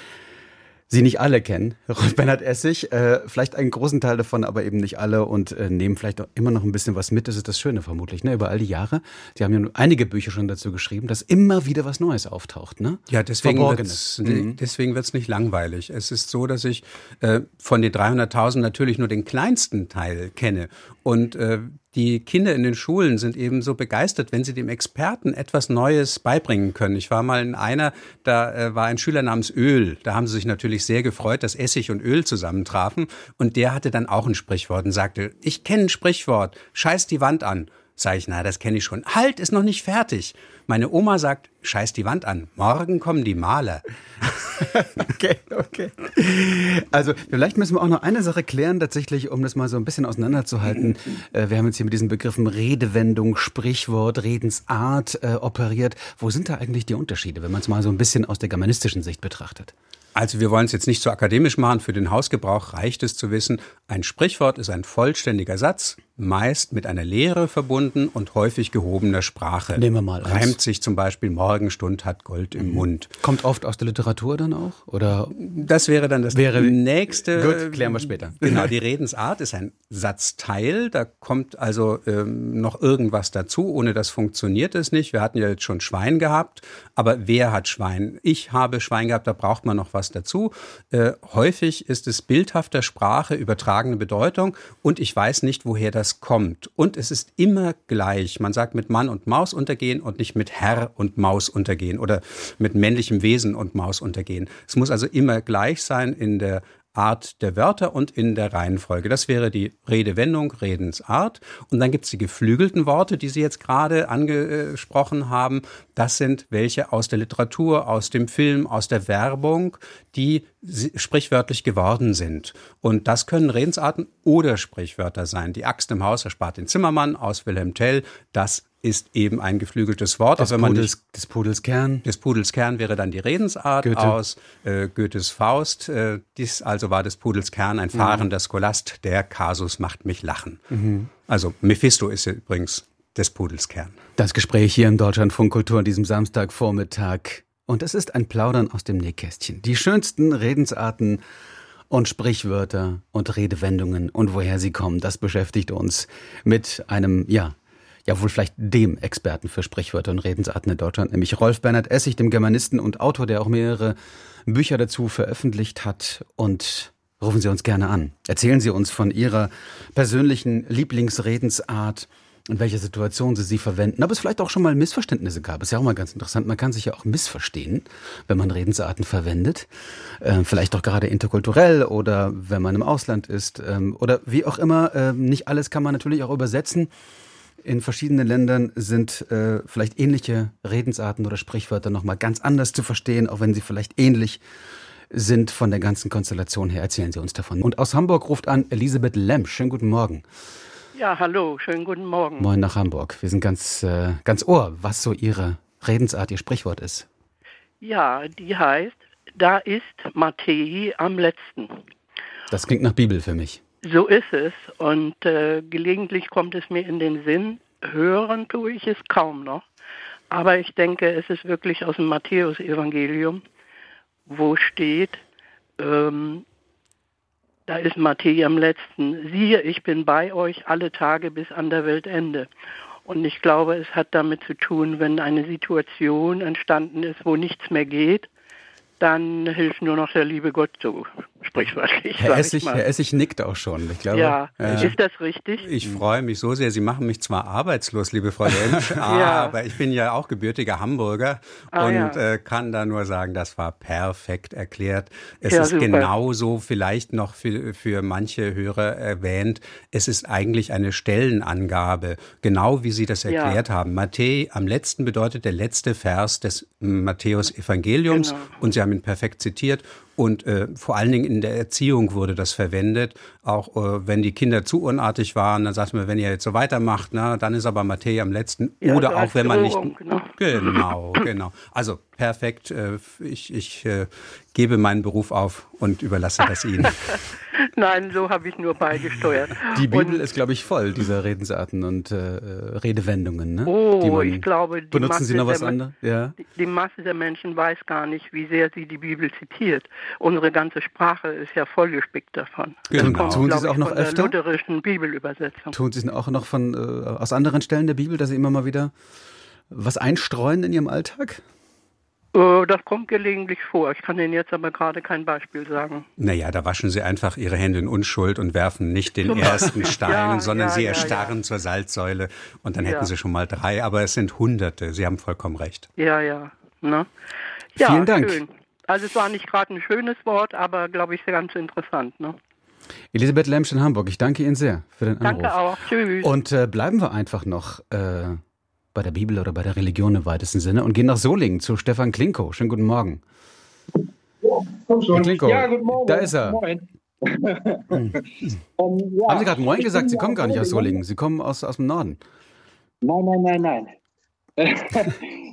Sie nicht alle kennen, Rolf Bernhard Essig, äh, vielleicht einen großen Teil davon, aber eben nicht alle und äh, nehmen vielleicht auch immer noch ein bisschen was mit. Das ist das Schöne vermutlich, ne? Über all die Jahre. Sie haben ja einige Bücher schon dazu geschrieben, dass immer wieder was Neues auftaucht, ne? Ja, deswegen wird's, mhm. deswegen wird's nicht langweilig. Es ist so, dass ich äh, von den 300.000 natürlich nur den kleinsten Teil kenne und äh, die Kinder in den Schulen sind eben so begeistert, wenn sie dem Experten etwas Neues beibringen können. Ich war mal in einer, da äh, war ein Schüler namens Öl. Da haben sie sich natürlich sehr gefreut, dass Essig und Öl zusammentrafen. Und der hatte dann auch ein Sprichwort und sagte, ich kenne ein Sprichwort, scheiß die Wand an. Sag ich, na, das kenne ich schon. Halt, ist noch nicht fertig. Meine Oma sagt, scheiß die Wand an. Morgen kommen die Maler. okay, okay. Also vielleicht müssen wir auch noch eine Sache klären, tatsächlich, um das mal so ein bisschen auseinanderzuhalten. Äh, wir haben jetzt hier mit diesen Begriffen Redewendung, Sprichwort, Redensart äh, operiert. Wo sind da eigentlich die Unterschiede, wenn man es mal so ein bisschen aus der germanistischen Sicht betrachtet? Also wir wollen es jetzt nicht so akademisch machen. Für den Hausgebrauch reicht es zu wissen, ein Sprichwort ist ein vollständiger Satz, meist mit einer Lehre verbunden und häufig gehobener Sprache. Nehmen wir mal. Reimt sich zum Beispiel Morgenstund hat Gold im mhm. Mund. Kommt oft aus der Literatur dann auch? Oder? Das wäre dann das wäre, nächste. Gut, klären wir später. Genau, die Redensart ist ein Satzteil. Da kommt also ähm, noch irgendwas dazu. Ohne das funktioniert es nicht. Wir hatten ja jetzt schon Schwein gehabt. Aber wer hat Schwein? Ich habe Schwein gehabt, da braucht man noch was was dazu. Äh, häufig ist es bildhafter Sprache, übertragene Bedeutung und ich weiß nicht, woher das kommt. Und es ist immer gleich. Man sagt mit Mann und Maus untergehen und nicht mit Herr und Maus untergehen oder mit männlichem Wesen und Maus untergehen. Es muss also immer gleich sein in der Art der Wörter und in der Reihenfolge. Das wäre die Redewendung, Redensart. Und dann gibt es die geflügelten Worte, die Sie jetzt gerade angesprochen haben. Das sind welche aus der Literatur, aus dem Film, aus der Werbung, die sprichwörtlich geworden sind. Und das können Redensarten oder Sprichwörter sein. Die Axt im Haus erspart den Zimmermann aus Wilhelm Tell. Das ist eben ein geflügeltes Wort. Des, wenn man Pudels, nicht, des Pudels Kern. Des Pudels Kern wäre dann die Redensart Goethe. aus äh, Goethes Faust. Äh, dies also war des Pudels Kern ein mhm. fahrender Skolast. Der Kasus macht mich lachen. Mhm. Also Mephisto ist übrigens des Pudels Kern. Das Gespräch hier im Deutschlandfunk Kultur an diesem Samstagvormittag. Und es ist ein Plaudern aus dem Nähkästchen. Die schönsten Redensarten und Sprichwörter und Redewendungen und woher sie kommen, das beschäftigt uns mit einem, ja, ja wohl vielleicht dem Experten für Sprichwörter und Redensarten in Deutschland, nämlich Rolf Bernhard Essig, dem Germanisten und Autor, der auch mehrere Bücher dazu veröffentlicht hat. Und rufen Sie uns gerne an. Erzählen Sie uns von Ihrer persönlichen Lieblingsredensart, in welcher Situation Sie sie verwenden. Aber es vielleicht auch schon mal Missverständnisse gab. Ist ja auch mal ganz interessant. Man kann sich ja auch missverstehen, wenn man Redensarten verwendet. Äh, vielleicht auch gerade interkulturell oder wenn man im Ausland ist. Ähm, oder wie auch immer. Äh, nicht alles kann man natürlich auch übersetzen. In verschiedenen Ländern sind äh, vielleicht ähnliche Redensarten oder Sprichwörter nochmal ganz anders zu verstehen, auch wenn sie vielleicht ähnlich sind von der ganzen Konstellation her. Erzählen Sie uns davon. Und aus Hamburg ruft an Elisabeth Lemp. Schönen guten Morgen. Ja, hallo, schönen guten Morgen. Moin nach Hamburg. Wir sind ganz, äh, ganz ohr, was so Ihre Redensart, Ihr Sprichwort ist. Ja, die heißt, da ist Matthäi am letzten. Das klingt nach Bibel für mich. So ist es. Und äh, gelegentlich kommt es mir in den Sinn, hören tue ich es kaum noch. Aber ich denke, es ist wirklich aus dem Matthäus-Evangelium, wo steht, ähm, da ist Matthäus am letzten, siehe, ich bin bei euch alle Tage bis an der Weltende. Und ich glaube, es hat damit zu tun, wenn eine Situation entstanden ist, wo nichts mehr geht, dann hilft nur noch der liebe Gott so sprichwörtlich. Herr Essig, Herr Essig nickt auch schon. Ich glaube, ja, äh, ist das richtig? Ich freue mich so sehr. Sie machen mich zwar arbeitslos, liebe Frau Lensch, ja. aber ich bin ja auch gebürtiger Hamburger ah, und ja. äh, kann da nur sagen, das war perfekt erklärt. Es ja, ist super. genauso vielleicht noch für, für manche Hörer erwähnt. Es ist eigentlich eine Stellenangabe, genau wie Sie das erklärt haben. Matthäus am letzten bedeutet der letzte Vers des Matthäus Evangeliums genau. und Sie haben ihn perfekt zitiert und äh, vor allen Dingen in der Erziehung wurde das verwendet. Auch äh, wenn die Kinder zu unartig waren, dann sagt man, wenn ihr jetzt so weitermacht, na, dann ist aber Matthäus am letzten. Ja, Oder auch wenn man nicht. Genau, genau. genau. Also perfekt. Äh, ich, ich äh, gebe meinen Beruf auf und überlasse das Ihnen. Nein, so habe ich nur beigesteuert. Die Bibel und, ist, glaube ich, voll dieser Redensarten und äh, Redewendungen. Ne? Oh, ich glaube, benutzen Masse Sie noch was anderes? Ja? Die, die Masse der Menschen weiß gar nicht, wie sehr sie die Bibel zitiert. Unsere ganze Sprache ist ja vollgespickt davon. Genau. Kommt, Tun Sie es auch noch öfter? Der lutherischen Bibelübersetzung. Tun Sie es auch noch von äh, aus anderen Stellen der Bibel, dass Sie immer mal wieder was einstreuen in Ihrem Alltag? Äh, das kommt gelegentlich vor. Ich kann Ihnen jetzt aber gerade kein Beispiel sagen. Naja, da waschen Sie einfach Ihre Hände in Unschuld und werfen nicht den ersten Stein, ja, sondern ja, Sie erstarren ja, zur Salzsäule und dann hätten Sie schon mal drei. Aber es sind Hunderte. Sie haben vollkommen recht. Ja, ja. Ne? Vielen Dank. Schön. Also es war nicht gerade ein schönes Wort, aber glaube ich ganz interessant. Ne? Elisabeth Lemsch in Hamburg, ich danke Ihnen sehr für den Anruf. Danke auch. Tschüss. Und äh, bleiben wir einfach noch äh, bei der Bibel oder bei der Religion im weitesten Sinne und gehen nach Solingen zu Stefan Klinko. Schönen guten Morgen. Ja, komm schon. Klinko, ja, guten Morgen. Da ist er. Moin. um, ähm, ja, Haben Sie gerade Moin gesagt? Sie kommen gar nicht aus Solingen. Sie kommen aus, aus dem Norden. Nein, nein, nein, nein.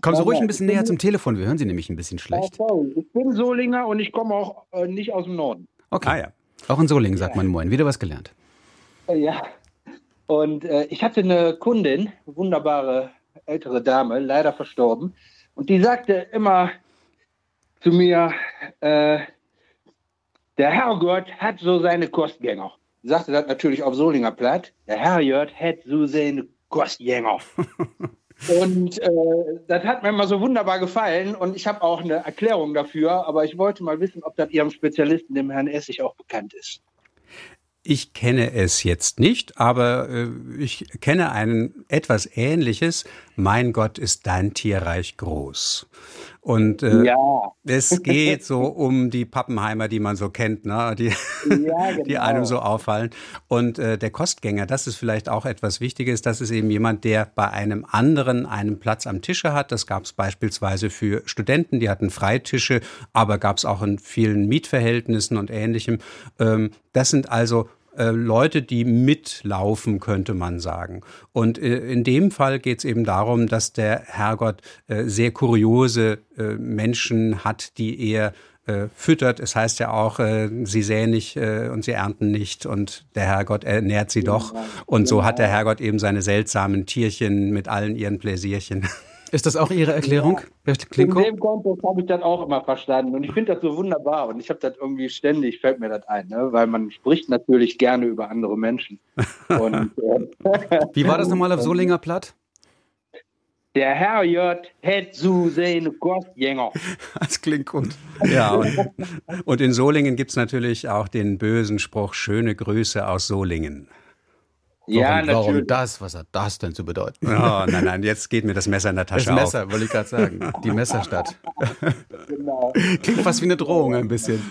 Kommen Sie ruhig ein bisschen näher zum Telefon, wir hören Sie nämlich ein bisschen schlecht. sorry. Ich bin Solinger und ich komme auch äh, nicht aus dem Norden. Okay. Ah, ja. Auch in Solingen sagt ja. man Moin. Wieder was gelernt. Ja. Und äh, ich hatte eine Kundin, wunderbare ältere Dame, leider verstorben. Und die sagte immer zu mir, äh, der Herrgott hat so seine Kostgänger. Sie sagte das natürlich auf Solinger Platt. Der Herrgott hat so seine Kostgänger. Und äh, das hat mir immer so wunderbar gefallen und ich habe auch eine Erklärung dafür, aber ich wollte mal wissen, ob das Ihrem Spezialisten, dem Herrn Essig, auch bekannt ist. Ich kenne es jetzt nicht, aber äh, ich kenne ein etwas Ähnliches. Mein Gott ist dein Tierreich groß. Und äh, ja. es geht so um die Pappenheimer, die man so kennt, ne? die, ja, genau. die einem so auffallen. Und äh, der Kostgänger, das ist vielleicht auch etwas Wichtiges. Das ist eben jemand, der bei einem anderen einen Platz am Tische hat. Das gab es beispielsweise für Studenten, die hatten Freitische, aber gab es auch in vielen Mietverhältnissen und ähnlichem. Ähm, das sind also äh, Leute, die mitlaufen, könnte man sagen. Und äh, in dem Fall geht es eben darum, dass der Herrgott äh, sehr kuriose Menschen hat, die er füttert. Es heißt ja auch, sie säen nicht und sie ernten nicht und der Herrgott ernährt sie doch. Und so hat der Herrgott eben seine seltsamen Tierchen mit allen ihren Pläsierchen. Ist das auch Ihre Erklärung, Herr Klinko? In dem Kontext habe ich das auch immer verstanden und ich finde das so wunderbar und ich habe das irgendwie ständig, fällt mir das ein, ne? weil man spricht natürlich gerne über andere Menschen. Und, äh, Wie war das nochmal auf Solinger Platt? Der Herr Jörg hat zu seine Kostgänger. Das klingt gut. Ja, und, und in Solingen gibt es natürlich auch den bösen Spruch, schöne Grüße aus Solingen. Warum, ja, natürlich. warum das? Was hat das denn zu bedeuten? Oh, nein, nein, jetzt geht mir das Messer in der Tasche Das Messer, auf. wollte ich gerade sagen. Die Messerstadt. genau. Klingt fast wie eine Drohung ein bisschen,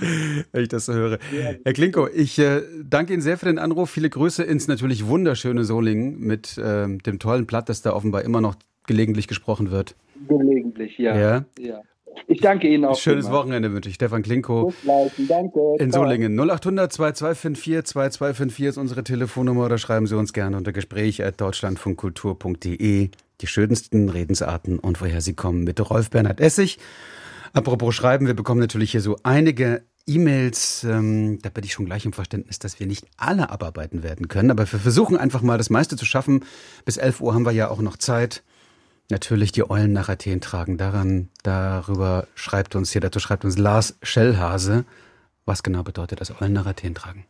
wenn ich das so höre. Herr Klinko, ich äh, danke Ihnen sehr für den Anruf. Viele Grüße ins natürlich wunderschöne Solingen mit äh, dem tollen Platt, das da offenbar immer noch gelegentlich gesprochen wird. Gelegentlich, ja. ja. ja. Ich danke Ihnen auch. Schönes immer. Wochenende wünsche ich. Stefan Klinko. Danke. In Solingen. 0800 2254 2254 ist unsere Telefonnummer oder schreiben Sie uns gerne unter Gespräch at deutschlandfunkkultur.de. Die schönsten Redensarten und woher sie kommen mit Rolf Bernhard Essig. Apropos Schreiben, wir bekommen natürlich hier so einige E-Mails, ähm, da bin ich schon gleich im Verständnis, dass wir nicht alle abarbeiten werden können, aber wir versuchen einfach mal das meiste zu schaffen. Bis 11 Uhr haben wir ja auch noch Zeit natürlich die Eulen nach Athen tragen. Daran, darüber schreibt uns hier, dazu schreibt uns Lars Schellhase. Was genau bedeutet das Eulen nach Athen tragen?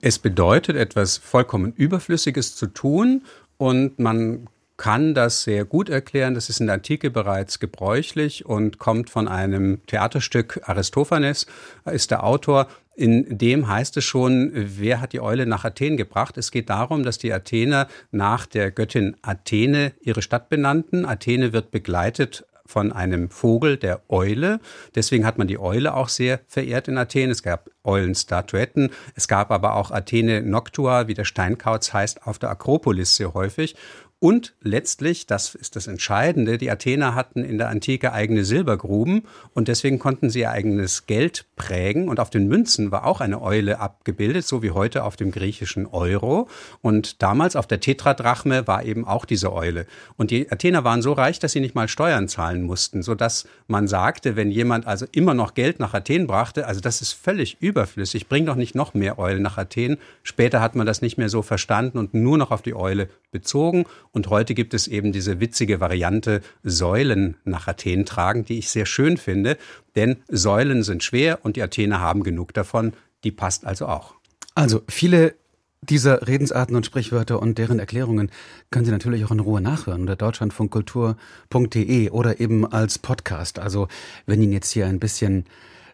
Es bedeutet etwas vollkommen Überflüssiges zu tun und man kann das sehr gut erklären. Das ist in der Antike bereits gebräuchlich und kommt von einem Theaterstück. Aristophanes ist der Autor. In dem heißt es schon, wer hat die Eule nach Athen gebracht? Es geht darum, dass die Athener nach der Göttin Athene ihre Stadt benannten. Athene wird begleitet von einem Vogel, der Eule. Deswegen hat man die Eule auch sehr verehrt in Athen. Es gab Eulenstatuetten. Es gab aber auch Athene Noctua, wie der Steinkauz heißt, auf der Akropolis sehr häufig. Und letztlich, das ist das Entscheidende, die Athener hatten in der Antike eigene Silbergruben und deswegen konnten sie ihr eigenes Geld prägen. Und auf den Münzen war auch eine Eule abgebildet, so wie heute auf dem griechischen Euro. Und damals auf der Tetradrachme war eben auch diese Eule. Und die Athener waren so reich, dass sie nicht mal Steuern zahlen mussten, sodass man sagte, wenn jemand also immer noch Geld nach Athen brachte, also das ist völlig überflüssig, bring doch nicht noch mehr Eulen nach Athen. Später hat man das nicht mehr so verstanden und nur noch auf die Eule bezogen. Und heute gibt es eben diese witzige Variante Säulen nach Athen tragen, die ich sehr schön finde, denn Säulen sind schwer und die Athener haben genug davon. Die passt also auch. Also viele dieser Redensarten und Sprichwörter und deren Erklärungen können Sie natürlich auch in Ruhe nachhören unter deutschlandfunkkultur.de oder eben als Podcast. Also wenn Ihnen jetzt hier ein bisschen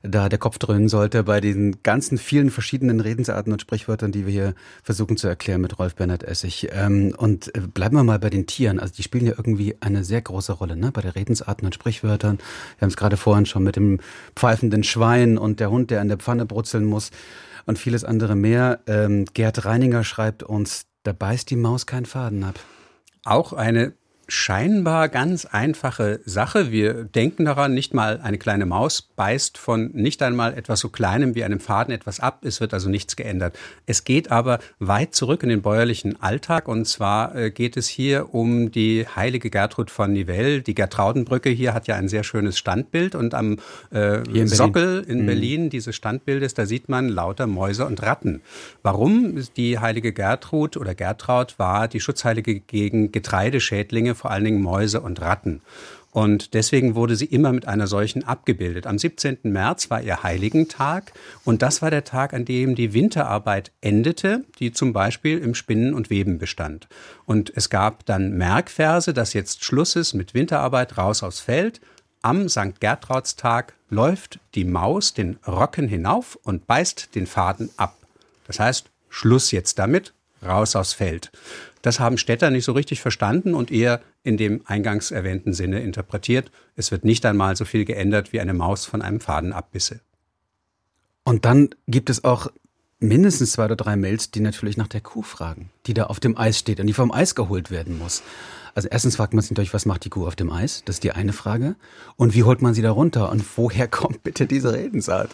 da der Kopf dröhnen sollte bei diesen ganzen vielen verschiedenen Redensarten und Sprichwörtern, die wir hier versuchen zu erklären mit Rolf Bernhard Essig. Ähm, und äh, bleiben wir mal bei den Tieren. Also die spielen ja irgendwie eine sehr große Rolle, ne? Bei der Redensarten und Sprichwörtern. Wir haben es gerade vorhin schon mit dem pfeifenden Schwein und der Hund, der in der Pfanne brutzeln muss und vieles andere mehr. Ähm, Gerd Reininger schreibt uns, da beißt die Maus keinen Faden ab. Auch eine scheinbar ganz einfache Sache. Wir denken daran, nicht mal eine kleine Maus beißt von nicht einmal etwas so kleinem wie einem Faden etwas ab. Es wird also nichts geändert. Es geht aber weit zurück in den bäuerlichen Alltag und zwar äh, geht es hier um die heilige Gertrud von Nivelle. Die Gertraudenbrücke hier hat ja ein sehr schönes Standbild und am äh, in Sockel in mhm. Berlin dieses Standbildes, da sieht man lauter Mäuse und Ratten. Warum? Die heilige Gertrud oder Gertraud war die Schutzheilige gegen Getreideschädlinge vor allen Dingen Mäuse und Ratten. Und deswegen wurde sie immer mit einer solchen abgebildet. Am 17. März war ihr Heiligentag und das war der Tag, an dem die Winterarbeit endete, die zum Beispiel im Spinnen und Weben bestand. Und es gab dann Merkverse, dass jetzt Schluss ist mit Winterarbeit, raus aufs Feld. Am St. Gertraudstag läuft die Maus den Rocken hinauf und beißt den Faden ab. Das heißt, Schluss jetzt damit, raus aufs Feld. Das haben Städter nicht so richtig verstanden und eher in dem eingangs erwähnten Sinne interpretiert. Es wird nicht einmal so viel geändert, wie eine Maus von einem Faden abbisse. Und dann gibt es auch mindestens zwei oder drei Mails, die natürlich nach der Kuh fragen, die da auf dem Eis steht und die vom Eis geholt werden muss. Also erstens fragt man sich natürlich, was macht die Kuh auf dem Eis? Das ist die eine Frage. Und wie holt man sie da runter? Und woher kommt bitte diese Redensart?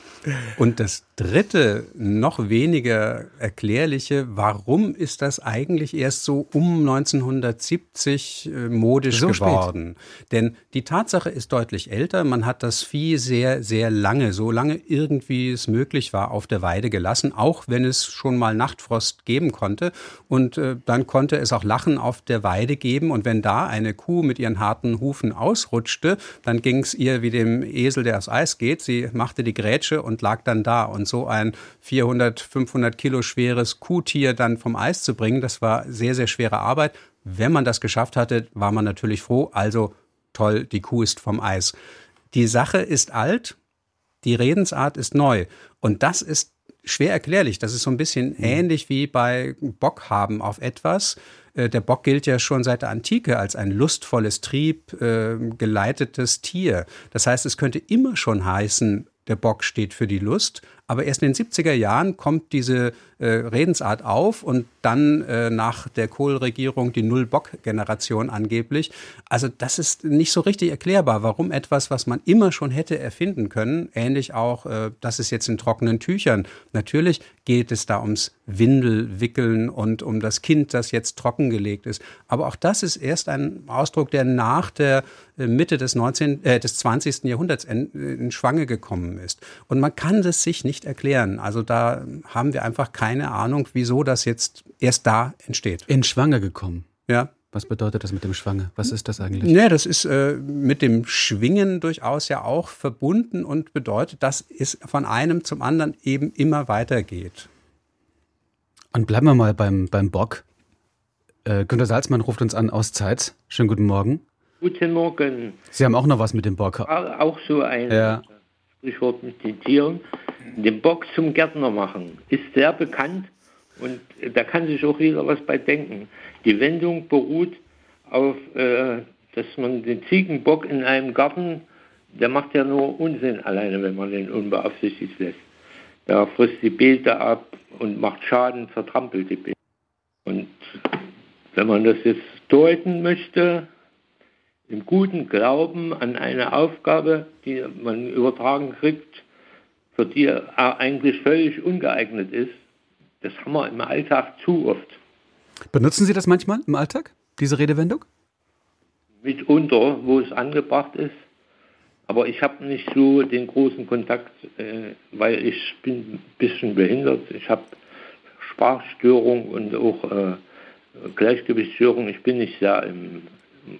Und das dritte, noch weniger erklärliche, warum ist das eigentlich erst so um 1970 äh, modisch so geworden? Spät. Denn die Tatsache ist deutlich älter. Man hat das Vieh sehr, sehr lange, so lange irgendwie es möglich war, auf der Weide gelassen, auch wenn es schon mal Nachtfrost geben konnte. Und äh, dann konnte es auch Lachen auf der Weide geben. Und wenn da eine Kuh mit ihren harten Hufen ausrutschte, dann ging es ihr wie dem Esel, der aufs Eis geht. Sie machte die Grätsche und lag dann da. Und so ein 400, 500 Kilo schweres Kuhtier dann vom Eis zu bringen, das war sehr, sehr schwere Arbeit. Wenn man das geschafft hatte, war man natürlich froh. Also toll, die Kuh ist vom Eis. Die Sache ist alt, die Redensart ist neu. Und das ist schwer erklärlich. Das ist so ein bisschen mhm. ähnlich wie bei Bock haben auf etwas. Äh, der Bock gilt ja schon seit der Antike als ein lustvolles, Trieb äh, geleitetes Tier. Das heißt, es könnte immer schon heißen, der Bock steht für die Lust, aber erst in den 70er Jahren kommt diese äh, Redensart auf und dann äh, nach der Kohl-Regierung die Null-Bock-Generation angeblich. Also das ist nicht so richtig erklärbar, warum etwas, was man immer schon hätte erfinden können, ähnlich auch, äh, das ist jetzt in trockenen Tüchern. Natürlich geht es da ums Windelwickeln und um das Kind, das jetzt trockengelegt ist. Aber auch das ist erst ein Ausdruck, der nach der äh, Mitte des, 19, äh, des 20. Jahrhunderts in, in Schwange gekommen ist. Und man kann das sich nicht erklären. Also da haben wir einfach keine Ahnung, wieso das jetzt erst da entsteht. In Schwange gekommen. Ja. Was bedeutet das mit dem Schwange? Was ist das eigentlich? Nee, das ist äh, mit dem Schwingen durchaus ja auch verbunden und bedeutet, dass es von einem zum anderen eben immer weitergeht. Und bleiben wir mal beim, beim Bock. Äh, Günter Salzmann ruft uns an aus Zeit. Schönen guten Morgen. Guten Morgen. Sie haben auch noch was mit dem Bock. Auch so ein ja. Sprichwort mit den Tieren den Bock zum Gärtner machen, ist sehr bekannt und da kann sich auch jeder was bei denken. Die Wendung beruht auf, äh, dass man den Ziegenbock in einem Garten, der macht ja nur Unsinn alleine, wenn man den unbeaufsichtigt lässt. Der frisst die Beete ab und macht Schaden, zertrampelt die Beete. Und wenn man das jetzt deuten möchte, im guten Glauben an eine Aufgabe, die man übertragen kriegt, für die er eigentlich völlig ungeeignet ist. Das haben wir im Alltag zu oft. Benutzen Sie das manchmal im Alltag, diese Redewendung? Mitunter, wo es angebracht ist. Aber ich habe nicht so den großen Kontakt, äh, weil ich bin ein bisschen behindert. Ich habe Sprachstörung und auch äh, Gleichgewichtsstörung. Ich bin nicht sehr im, im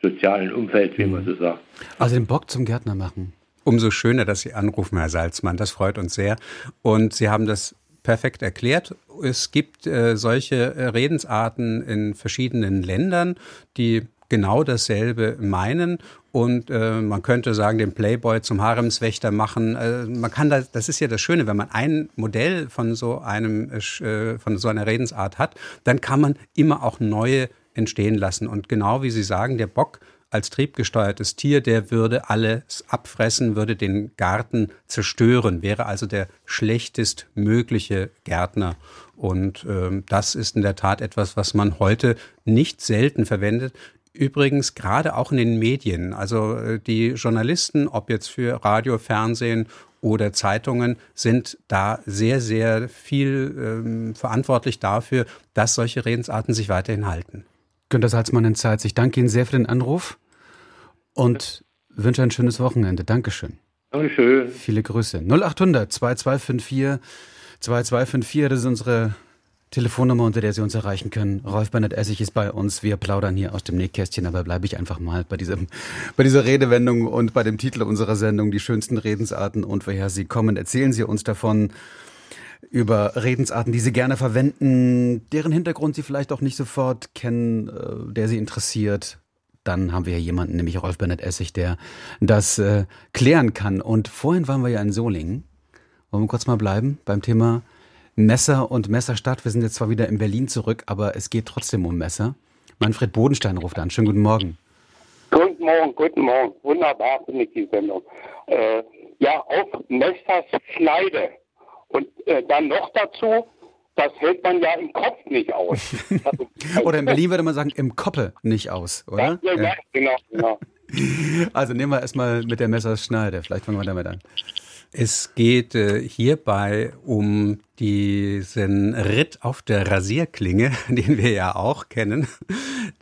sozialen Umfeld, wie man mhm. so sagt. Also den Bock zum Gärtner machen. Umso schöner, dass Sie anrufen, Herr Salzmann. Das freut uns sehr. Und Sie haben das perfekt erklärt. Es gibt äh, solche äh, Redensarten in verschiedenen Ländern, die genau dasselbe meinen. Und äh, man könnte sagen, den Playboy zum Haremswächter machen. Äh, man kann da, das ist ja das Schöne, wenn man ein Modell von so einem, äh, von so einer Redensart hat, dann kann man immer auch neue entstehen lassen. Und genau wie Sie sagen, der Bock als triebgesteuertes Tier, der würde alles abfressen, würde den Garten zerstören, wäre also der schlechtest mögliche Gärtner. Und ähm, das ist in der Tat etwas, was man heute nicht selten verwendet. Übrigens gerade auch in den Medien. Also äh, die Journalisten, ob jetzt für Radio, Fernsehen oder Zeitungen, sind da sehr, sehr viel ähm, verantwortlich dafür, dass solche Redensarten sich weiterhin halten. Günter Salzmann in Zeit. Ich danke Ihnen sehr für den Anruf und wünsche ein schönes Wochenende. Dankeschön. Dankeschön. Viele Grüße. 0800 2254 2254, das ist unsere Telefonnummer, unter der Sie uns erreichen können. Rolf Bernhard Essig ist bei uns. Wir plaudern hier aus dem Nähkästchen, aber bleibe ich einfach mal bei, diesem, bei dieser Redewendung und bei dem Titel unserer Sendung, die schönsten Redensarten und woher sie kommen. Erzählen Sie uns davon über Redensarten, die Sie gerne verwenden, deren Hintergrund Sie vielleicht auch nicht sofort kennen, äh, der Sie interessiert dann haben wir hier jemanden, nämlich Rolf Bernhard Essig, der das äh, klären kann. Und vorhin waren wir ja in Solingen. Wollen wir kurz mal bleiben beim Thema Messer und Messerstadt. Wir sind jetzt zwar wieder in Berlin zurück, aber es geht trotzdem um Messer. Manfred Bodenstein ruft an. Schönen guten Morgen. Guten Morgen, guten Morgen. Wunderbar finde ich die Sendung. Äh, ja, auf Messers Schneide. Und äh, dann noch dazu, das hält man ja im Kopf nicht aus. oder in Berlin würde man sagen, im Koppe nicht aus, oder? Ja, ja, genau, genau. Also nehmen wir erstmal mit der Messerschneide. Vielleicht fangen wir damit an. Es geht äh, hierbei um diesen Ritt auf der Rasierklinge, den wir ja auch kennen.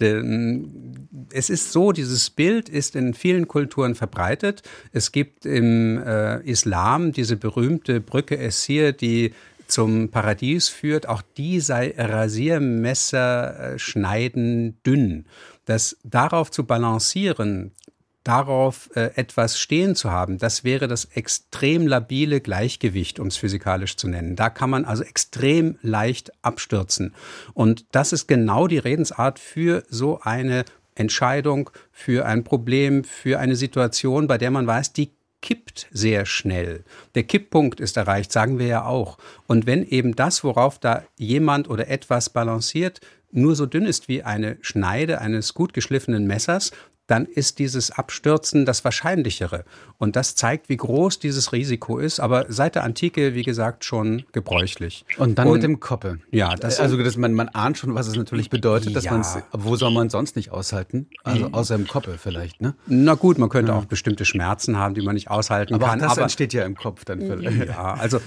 Denn es ist so, dieses Bild ist in vielen Kulturen verbreitet. Es gibt im äh, Islam diese berühmte Brücke Essir, die zum Paradies führt, auch die sei Rasiermesser äh, schneiden dünn. Das darauf zu balancieren, darauf äh, etwas stehen zu haben, das wäre das extrem labile Gleichgewicht, um es physikalisch zu nennen. Da kann man also extrem leicht abstürzen. Und das ist genau die Redensart für so eine Entscheidung, für ein Problem, für eine Situation, bei der man weiß, die kippt sehr schnell. Der Kipppunkt ist erreicht, sagen wir ja auch. Und wenn eben das, worauf da jemand oder etwas balanciert, nur so dünn ist wie eine Schneide eines gut geschliffenen Messers, dann ist dieses Abstürzen das Wahrscheinlichere. Und das zeigt, wie groß dieses Risiko ist, aber seit der Antike, wie gesagt, schon gebräuchlich. Und dann und, mit dem Koppe. Ja, das also das, man, man ahnt schon, was es natürlich bedeutet, dass ja. man wo soll man sonst nicht aushalten? Also mhm. außer im Koppe vielleicht, ne? Na gut, man könnte ja. auch bestimmte Schmerzen haben, die man nicht aushalten aber kann. Das aber das entsteht ja im Kopf dann vielleicht. Ja, also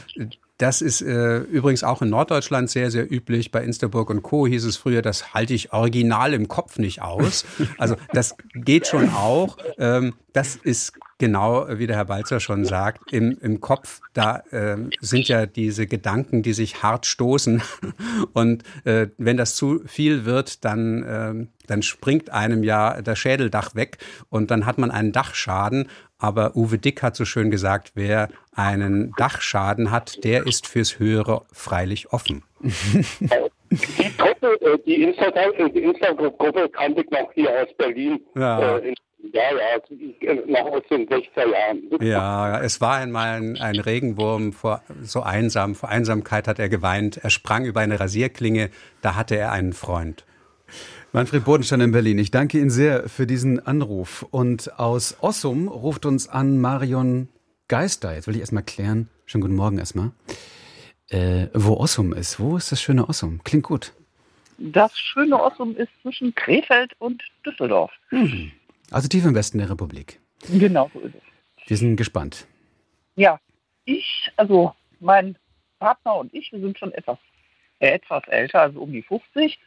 das ist äh, übrigens auch in Norddeutschland sehr, sehr üblich. Bei Insterburg und Co. hieß es früher, das halte ich original im Kopf nicht aus. Also das geht schon auch. Ähm, das ist genau, wie der Herr Balzer schon sagt, im, im Kopf, da äh, sind ja diese Gedanken, die sich hart stoßen. Und äh, wenn das zu viel wird, dann, äh, dann springt einem ja das Schädeldach weg und dann hat man einen Dachschaden. Aber Uwe Dick hat so schön gesagt, wer einen Dachschaden hat, der ist fürs Höhere freilich offen. Die Gruppe, äh, die Instagram-Gruppe kannte ich noch hier aus Berlin. Ja. Äh, ja, ja, noch aus den 60er Jahren. Ja, es war einmal ein, ein, Regenwurm, vor, so einsam, vor Einsamkeit hat er geweint. Er sprang über eine Rasierklinge, da hatte er einen Freund. Manfred Bodenstein in Berlin, ich danke Ihnen sehr für diesen Anruf. Und aus Ossum ruft uns an Marion Geister. Jetzt will ich erstmal klären. Schönen guten Morgen erstmal. Äh, wo Ossum ist. Wo ist das schöne Ossum? Klingt gut. Das schöne Ossum ist zwischen Krefeld und Düsseldorf. Mhm. Also tief im Westen der Republik. Genau so ist es. Wir sind gespannt. Ja, ich, also mein Partner und ich, wir sind schon etwas, äh, etwas älter, also um die 50.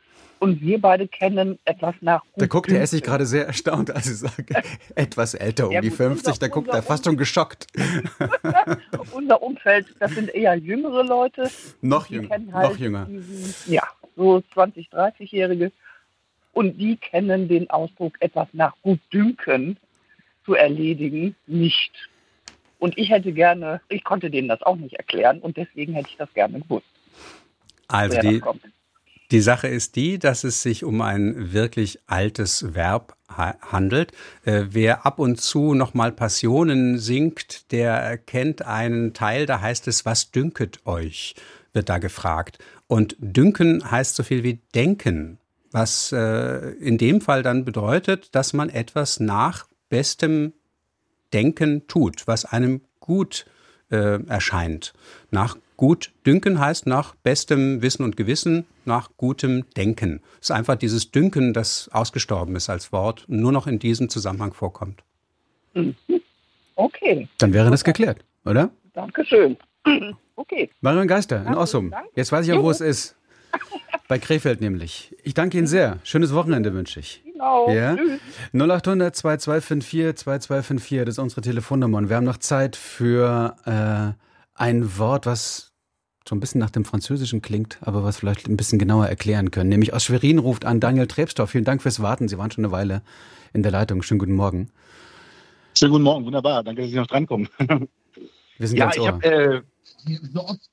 Und wir beide kennen etwas nach. Da guckt er sich gerade sehr erstaunt, als ich sage, etwas älter, um ja, die 50. Unser, da guckt er fast schon geschockt. unser Umfeld, das sind eher jüngere Leute. Noch jünger. Halt noch jünger. Diesen, ja, so 20, 30-Jährige. Und die kennen den Ausdruck, etwas nach Gutdünken zu erledigen, nicht. Und ich hätte gerne, ich konnte denen das auch nicht erklären und deswegen hätte ich das gerne gewusst. Also die, die Sache ist die, dass es sich um ein wirklich altes Verb handelt. Äh, wer ab und zu nochmal Passionen singt, der kennt einen Teil, da heißt es, was dünket euch, wird da gefragt. Und dünken heißt so viel wie denken, was äh, in dem Fall dann bedeutet, dass man etwas nach bestem Denken tut, was einem gut äh, erscheint. Nach Gut dünken heißt nach bestem Wissen und Gewissen, nach gutem Denken. Es ist einfach dieses Dünken, das ausgestorben ist als Wort und nur noch in diesem Zusammenhang vorkommt. Mhm. Okay. Dann wäre das geklärt, oder? Dankeschön. Okay. Marion Geister in Ossum. Jetzt weiß ich auch, wo es ist. Bei Krefeld nämlich. Ich danke Ihnen sehr. Schönes Wochenende wünsche ich. Genau. Ja? 0800 2254 2254, das ist unsere Telefonnummer. Und wir haben noch Zeit für äh, ein Wort, was so ein bisschen nach dem Französischen klingt, aber was vielleicht ein bisschen genauer erklären können. Nämlich aus Schwerin ruft an Daniel Trebstorff. Vielen Dank fürs Warten. Sie waren schon eine Weile in der Leitung. Schönen guten Morgen. Schönen guten Morgen, wunderbar. Danke, dass Sie noch drankommen. Wir sind ja, ganz ich habe äh,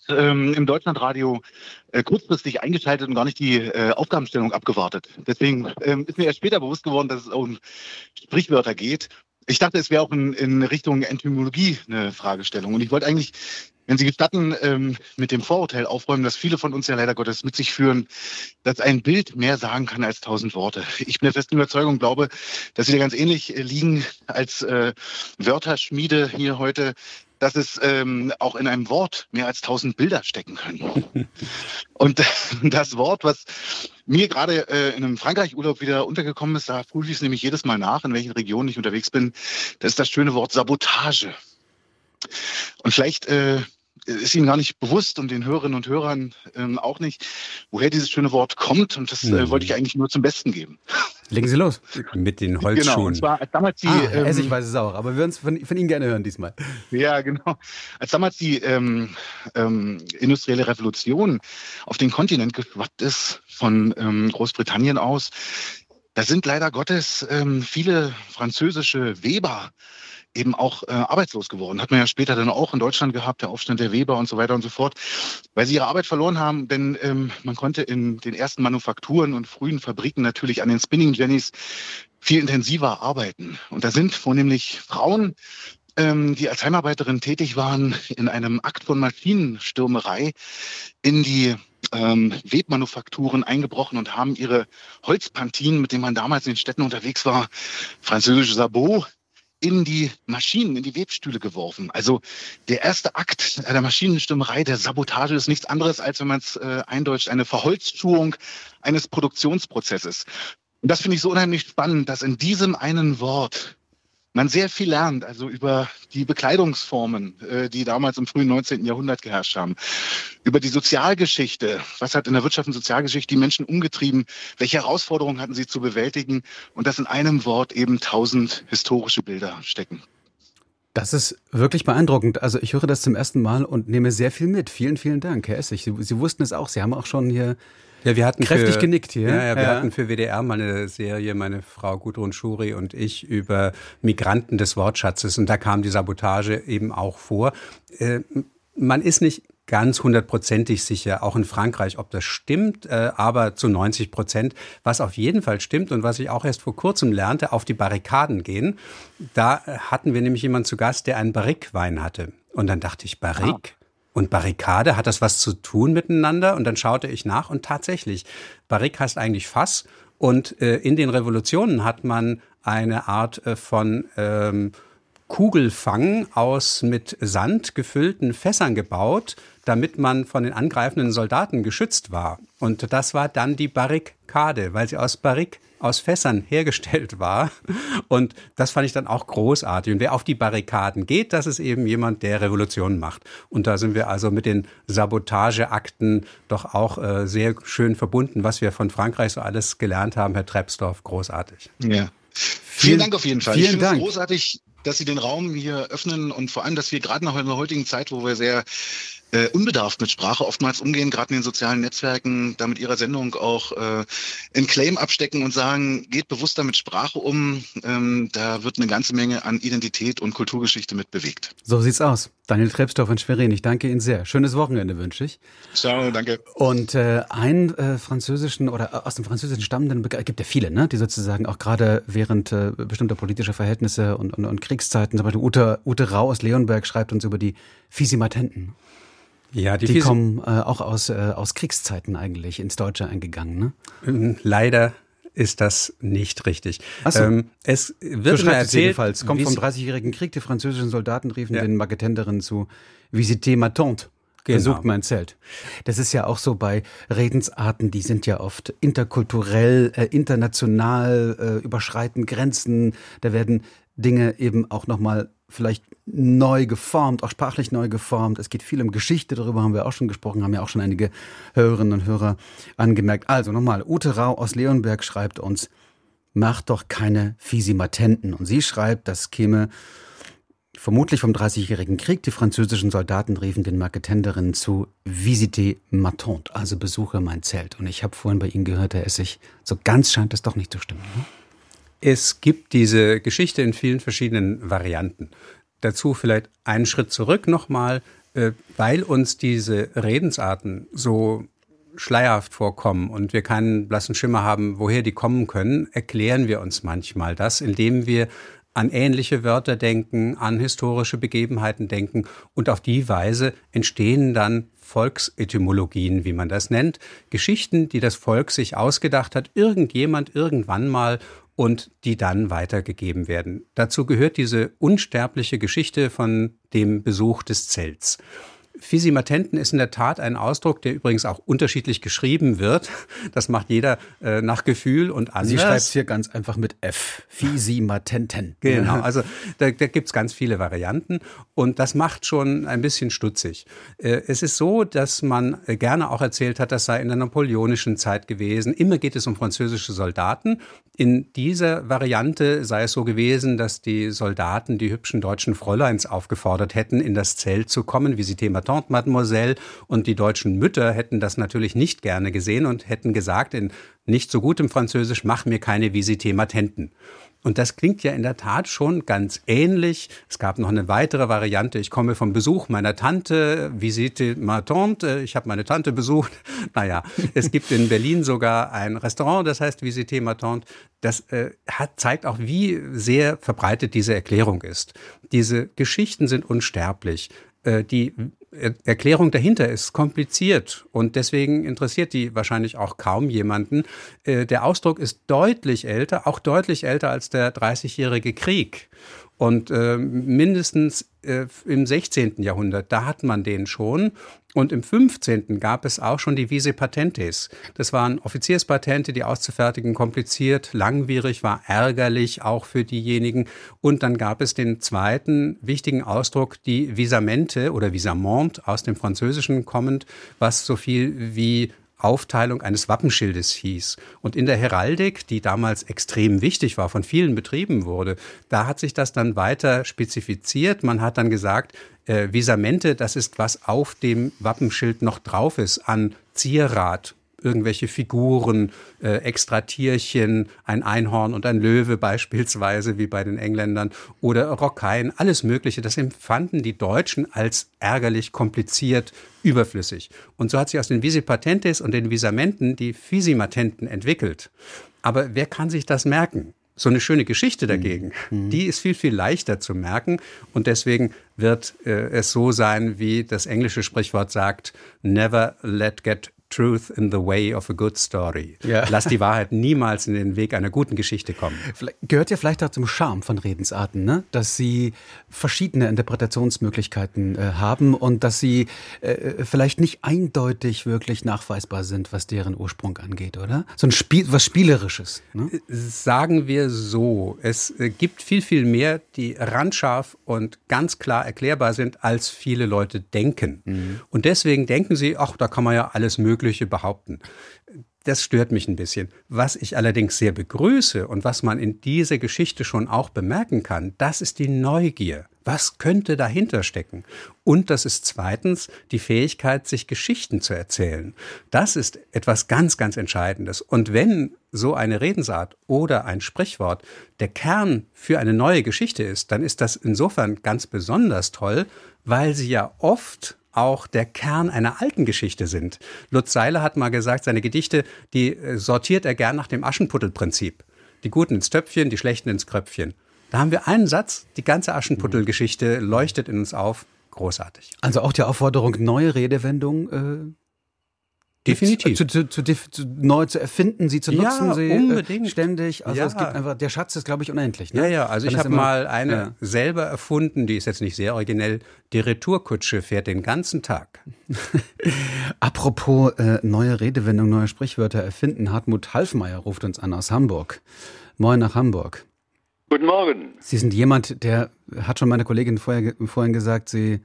ähm, im Deutschlandradio äh, kurzfristig eingeschaltet und gar nicht die äh, Aufgabenstellung abgewartet. Deswegen ähm, ist mir erst später bewusst geworden, dass es um Sprichwörter geht. Ich dachte, es wäre auch in, in Richtung Entomologie eine Fragestellung. Und ich wollte eigentlich wenn Sie gestatten, ähm, mit dem Vorurteil aufräumen, dass viele von uns ja leider Gottes mit sich führen, dass ein Bild mehr sagen kann als tausend Worte. Ich bin der festen Überzeugung, glaube, dass Sie da ganz ähnlich äh, liegen als äh, Wörterschmiede hier heute, dass es ähm, auch in einem Wort mehr als tausend Bilder stecken können. Und das Wort, was mir gerade äh, in einem Frankreich-Urlaub wieder untergekommen ist, da prüfe ich es nämlich jedes Mal nach, in welchen Regionen ich unterwegs bin, das ist das schöne Wort Sabotage. Und vielleicht äh, ist Ihnen gar nicht bewusst und den Hörerinnen und Hörern ähm, auch nicht, woher dieses schöne Wort kommt. Und das äh, mhm. wollte ich eigentlich nur zum Besten geben. Legen Sie los. Mit den Holzschuhen. Genau, und zwar als damals die... Ah, ähm, Essig weiß es auch, aber wir würden es von, von, Ihnen gerne hören diesmal. Ja, genau. Als damals die ähm, ähm, industrielle Revolution auf den Kontinent geschwappt ist, von ähm, Großbritannien aus, da sind leider Gottes ähm, viele französische Weber eben auch äh, arbeitslos geworden. Hat man ja später dann auch in Deutschland gehabt, der Aufstand der Weber und so weiter und so fort, weil sie ihre Arbeit verloren haben, denn ähm, man konnte in den ersten Manufakturen und frühen Fabriken natürlich an den Spinning Jennies viel intensiver arbeiten. Und da sind vornehmlich Frauen ähm, die als Heimarbeiterin tätig waren, in einem Akt von Maschinenstürmerei in die ähm, Webmanufakturen eingebrochen und haben ihre Holzpantinen, mit denen man damals in den Städten unterwegs war, französische Sabot, in die Maschinen, in die Webstühle geworfen. Also der erste Akt der Maschinenstürmerei, der Sabotage ist nichts anderes, als wenn man es äh, eindeutscht, eine Verholzschuhung eines Produktionsprozesses. Und das finde ich so unheimlich spannend, dass in diesem einen Wort man sehr viel lernt, also über die Bekleidungsformen, äh, die damals im frühen 19. Jahrhundert geherrscht haben, über die Sozialgeschichte, was hat in der Wirtschaft und Sozialgeschichte die Menschen umgetrieben, welche Herausforderungen hatten sie zu bewältigen und das in einem Wort eben tausend historische Bilder stecken. Das ist wirklich beeindruckend. Also ich höre das zum ersten Mal und nehme sehr viel mit. Vielen, vielen Dank, Herr Essig. Sie, Sie wussten es auch. Sie haben auch schon hier ja, wir hatten kräftig für, genickt hier. Ja, ja wir ja. hatten für WDR mal eine Serie, meine Frau Gudrun Schuri und ich, über Migranten des Wortschatzes. Und da kam die Sabotage eben auch vor. Äh, man ist nicht ganz hundertprozentig sicher, auch in Frankreich, ob das stimmt, äh, aber zu 90 Prozent. Was auf jeden Fall stimmt und was ich auch erst vor kurzem lernte, auf die Barrikaden gehen. Da hatten wir nämlich jemanden zu Gast, der einen Barrique-Wein hatte. Und dann dachte ich, Barrique? Ah. Und Barrikade, hat das was zu tun miteinander? Und dann schaute ich nach und tatsächlich, Barrik heißt eigentlich Fass. Und äh, in den Revolutionen hat man eine Art äh, von ähm, Kugelfang aus mit Sand gefüllten Fässern gebaut, damit man von den angreifenden Soldaten geschützt war. Und das war dann die Barrikade, weil sie aus Barrik aus Fässern hergestellt war. Und das fand ich dann auch großartig. Und wer auf die Barrikaden geht, das ist eben jemand, der Revolutionen macht. Und da sind wir also mit den Sabotageakten doch auch äh, sehr schön verbunden, was wir von Frankreich so alles gelernt haben, Herr Trebsdorf. Großartig. Ja. Vielen, vielen Dank auf jeden Fall. Vielen ich finde es großartig, dass Sie den Raum hier öffnen und vor allem, dass wir gerade noch in der heutigen Zeit, wo wir sehr äh, unbedarft mit Sprache oftmals umgehen, gerade in den sozialen Netzwerken, da mit ihrer Sendung auch äh, einen Claim abstecken und sagen, geht bewusster mit Sprache um. Ähm, da wird eine ganze Menge an Identität und Kulturgeschichte mit bewegt. So sieht's aus. Daniel Trebsdorf in Schwerin, ich danke Ihnen sehr. Schönes Wochenende wünsche ich. Ciao, danke. Und äh, einen äh, französischen oder äh, aus dem französischen stammenden, gibt ja viele, ne, die sozusagen auch gerade während äh, bestimmter politischer Verhältnisse und, und, und Kriegszeiten, zum Beispiel Ute, Ute Rau aus Leonberg schreibt uns über die Fisimatenten. Ja, die, die kommen äh, auch aus, äh, aus Kriegszeiten eigentlich ins Deutsche eingegangen, ne? Ähm, leider ist das nicht richtig. So. Ähm, es wird so mir erzählt, jedenfalls. Kommt vom 30-jährigen Krieg. Die französischen Soldaten riefen ja. den Marketenderinnen zu Visiter ma tante. Genau. Besucht mein Zelt. Das ist ja auch so bei Redensarten, die sind ja oft interkulturell, äh, international, äh, überschreiten Grenzen. Da werden Dinge eben auch nochmal vielleicht neu geformt, auch sprachlich neu geformt. Es geht viel um Geschichte, darüber haben wir auch schon gesprochen, haben ja auch schon einige Hörerinnen und Hörer angemerkt. Also nochmal, Ute Rau aus Leonberg schreibt uns, macht doch keine Fisimatenten. Und sie schreibt, das käme vermutlich vom Dreißigjährigen Krieg. Die französischen Soldaten riefen den Marketenderinnen zu Visite ma tante, also besuche mein Zelt. Und ich habe vorhin bei Ihnen gehört, Herr Essig, so ganz scheint es doch nicht zu stimmen. Ne? Es gibt diese Geschichte in vielen verschiedenen Varianten. Dazu vielleicht einen Schritt zurück nochmal, äh, weil uns diese Redensarten so schleierhaft vorkommen und wir keinen blassen Schimmer haben, woher die kommen können, erklären wir uns manchmal das, indem wir an ähnliche Wörter denken, an historische Begebenheiten denken und auf die Weise entstehen dann Volksetymologien, wie man das nennt, Geschichten, die das Volk sich ausgedacht hat, irgendjemand irgendwann mal und die dann weitergegeben werden. Dazu gehört diese unsterbliche Geschichte von dem Besuch des Zelts. Fisimatenten ist in der Tat ein Ausdruck, der übrigens auch unterschiedlich geschrieben wird. Das macht jeder äh, nach Gefühl und anders. Sie schreibt es hier ganz einfach mit F. Fisimatenten. Genau, also da, da gibt es ganz viele Varianten und das macht schon ein bisschen stutzig. Äh, es ist so, dass man gerne auch erzählt hat, das sei in der napoleonischen Zeit gewesen. Immer geht es um französische Soldaten. In dieser Variante sei es so gewesen, dass die Soldaten die hübschen deutschen Fräuleins aufgefordert hätten, in das Zelt zu kommen, wie sie Thema Tante Mademoiselle. Und die deutschen Mütter hätten das natürlich nicht gerne gesehen und hätten gesagt in nicht so gutem Französisch, mach mir keine Visite Matenten. Und das klingt ja in der Tat schon ganz ähnlich. Es gab noch eine weitere Variante. Ich komme vom Besuch meiner Tante, Visite ma tante. Ich habe meine Tante besucht. Naja, es gibt in Berlin sogar ein Restaurant, das heißt Visite ma tante. Das äh, hat, zeigt auch, wie sehr verbreitet diese Erklärung ist. Diese Geschichten sind unsterblich. Äh, die Erklärung dahinter ist kompliziert und deswegen interessiert die wahrscheinlich auch kaum jemanden. Äh, der Ausdruck ist deutlich älter, auch deutlich älter als der Dreißigjährige Krieg. Und äh, mindestens äh, im 16. Jahrhundert, da hat man den schon. Und im 15. gab es auch schon die Vise Patentes. Das waren Offizierspatente, die auszufertigen kompliziert, langwierig, war ärgerlich auch für diejenigen. Und dann gab es den zweiten wichtigen Ausdruck, die Visamente oder Visamont aus dem Französischen kommend, was so viel wie Aufteilung eines Wappenschildes hieß. Und in der Heraldik, die damals extrem wichtig war, von vielen betrieben wurde, da hat sich das dann weiter spezifiziert. Man hat dann gesagt, äh, Visamente, das ist, was auf dem Wappenschild noch drauf ist an Zierat, irgendwelche Figuren, äh, extra Tierchen, ein Einhorn und ein Löwe beispielsweise, wie bei den Engländern, oder Rockeien, alles Mögliche. Das empfanden die Deutschen als ärgerlich, kompliziert, überflüssig. Und so hat sich aus den Visipatentes und den Visamenten die Fisimatenten entwickelt. Aber wer kann sich das merken? so eine schöne Geschichte dagegen, mhm. die ist viel, viel leichter zu merken. Und deswegen wird äh, es so sein, wie das englische Sprichwort sagt, never let get truth in the way of a good story. Ja. Lass die Wahrheit niemals in den Weg einer guten Geschichte kommen. Gehört ja vielleicht auch zum Charme von Redensarten, ne? dass sie verschiedene Interpretationsmöglichkeiten äh, haben und dass sie äh, vielleicht nicht eindeutig wirklich nachweisbar sind, was deren Ursprung angeht, oder? So ein Spiel, was Spielerisches. Ne? Äh, sagen wir so, es äh, gibt viel, viel mehr, die randscharf und ganz klar erklärbar sind, als viele Leute denken. Mhm. Und deswegen denken sie, ach, da kann man ja alles mögliche Mögliche behaupten. Das stört mich ein bisschen. Was ich allerdings sehr begrüße und was man in dieser Geschichte schon auch bemerken kann, das ist die Neugier. Was könnte dahinter stecken? Und das ist zweitens die Fähigkeit, sich Geschichten zu erzählen. Das ist etwas ganz, ganz Entscheidendes. Und wenn so eine Redensart oder ein Sprichwort der Kern für eine neue Geschichte ist, dann ist das insofern ganz besonders toll, weil sie ja oft auch der Kern einer alten Geschichte sind. Lutz Seiler hat mal gesagt, seine Gedichte, die äh, sortiert er gern nach dem Aschenputtelprinzip. Die Guten ins Töpfchen, die Schlechten ins Kröpfchen. Da haben wir einen Satz, die ganze Aschenputtelgeschichte leuchtet in uns auf. Großartig. Also auch die Aufforderung, neue Redewendungen äh Definitiv. Zu, zu, zu, zu, neu zu erfinden, sie zu nutzen, ja, sie äh, unbedingt. ständig. Also ja. es gibt einfach, der Schatz ist, glaube ich, unendlich. Ne? Ja, ja, also Weil ich habe mal eine ja. selber erfunden, die ist jetzt nicht sehr originell. Die Retourkutsche fährt den ganzen Tag. Apropos äh, neue Redewendungen, neue Sprichwörter erfinden. Hartmut Halfmeier ruft uns an aus Hamburg. Moin nach Hamburg. Guten Morgen. Sie sind jemand, der hat schon meine Kollegin vorher, vorhin gesagt, Sie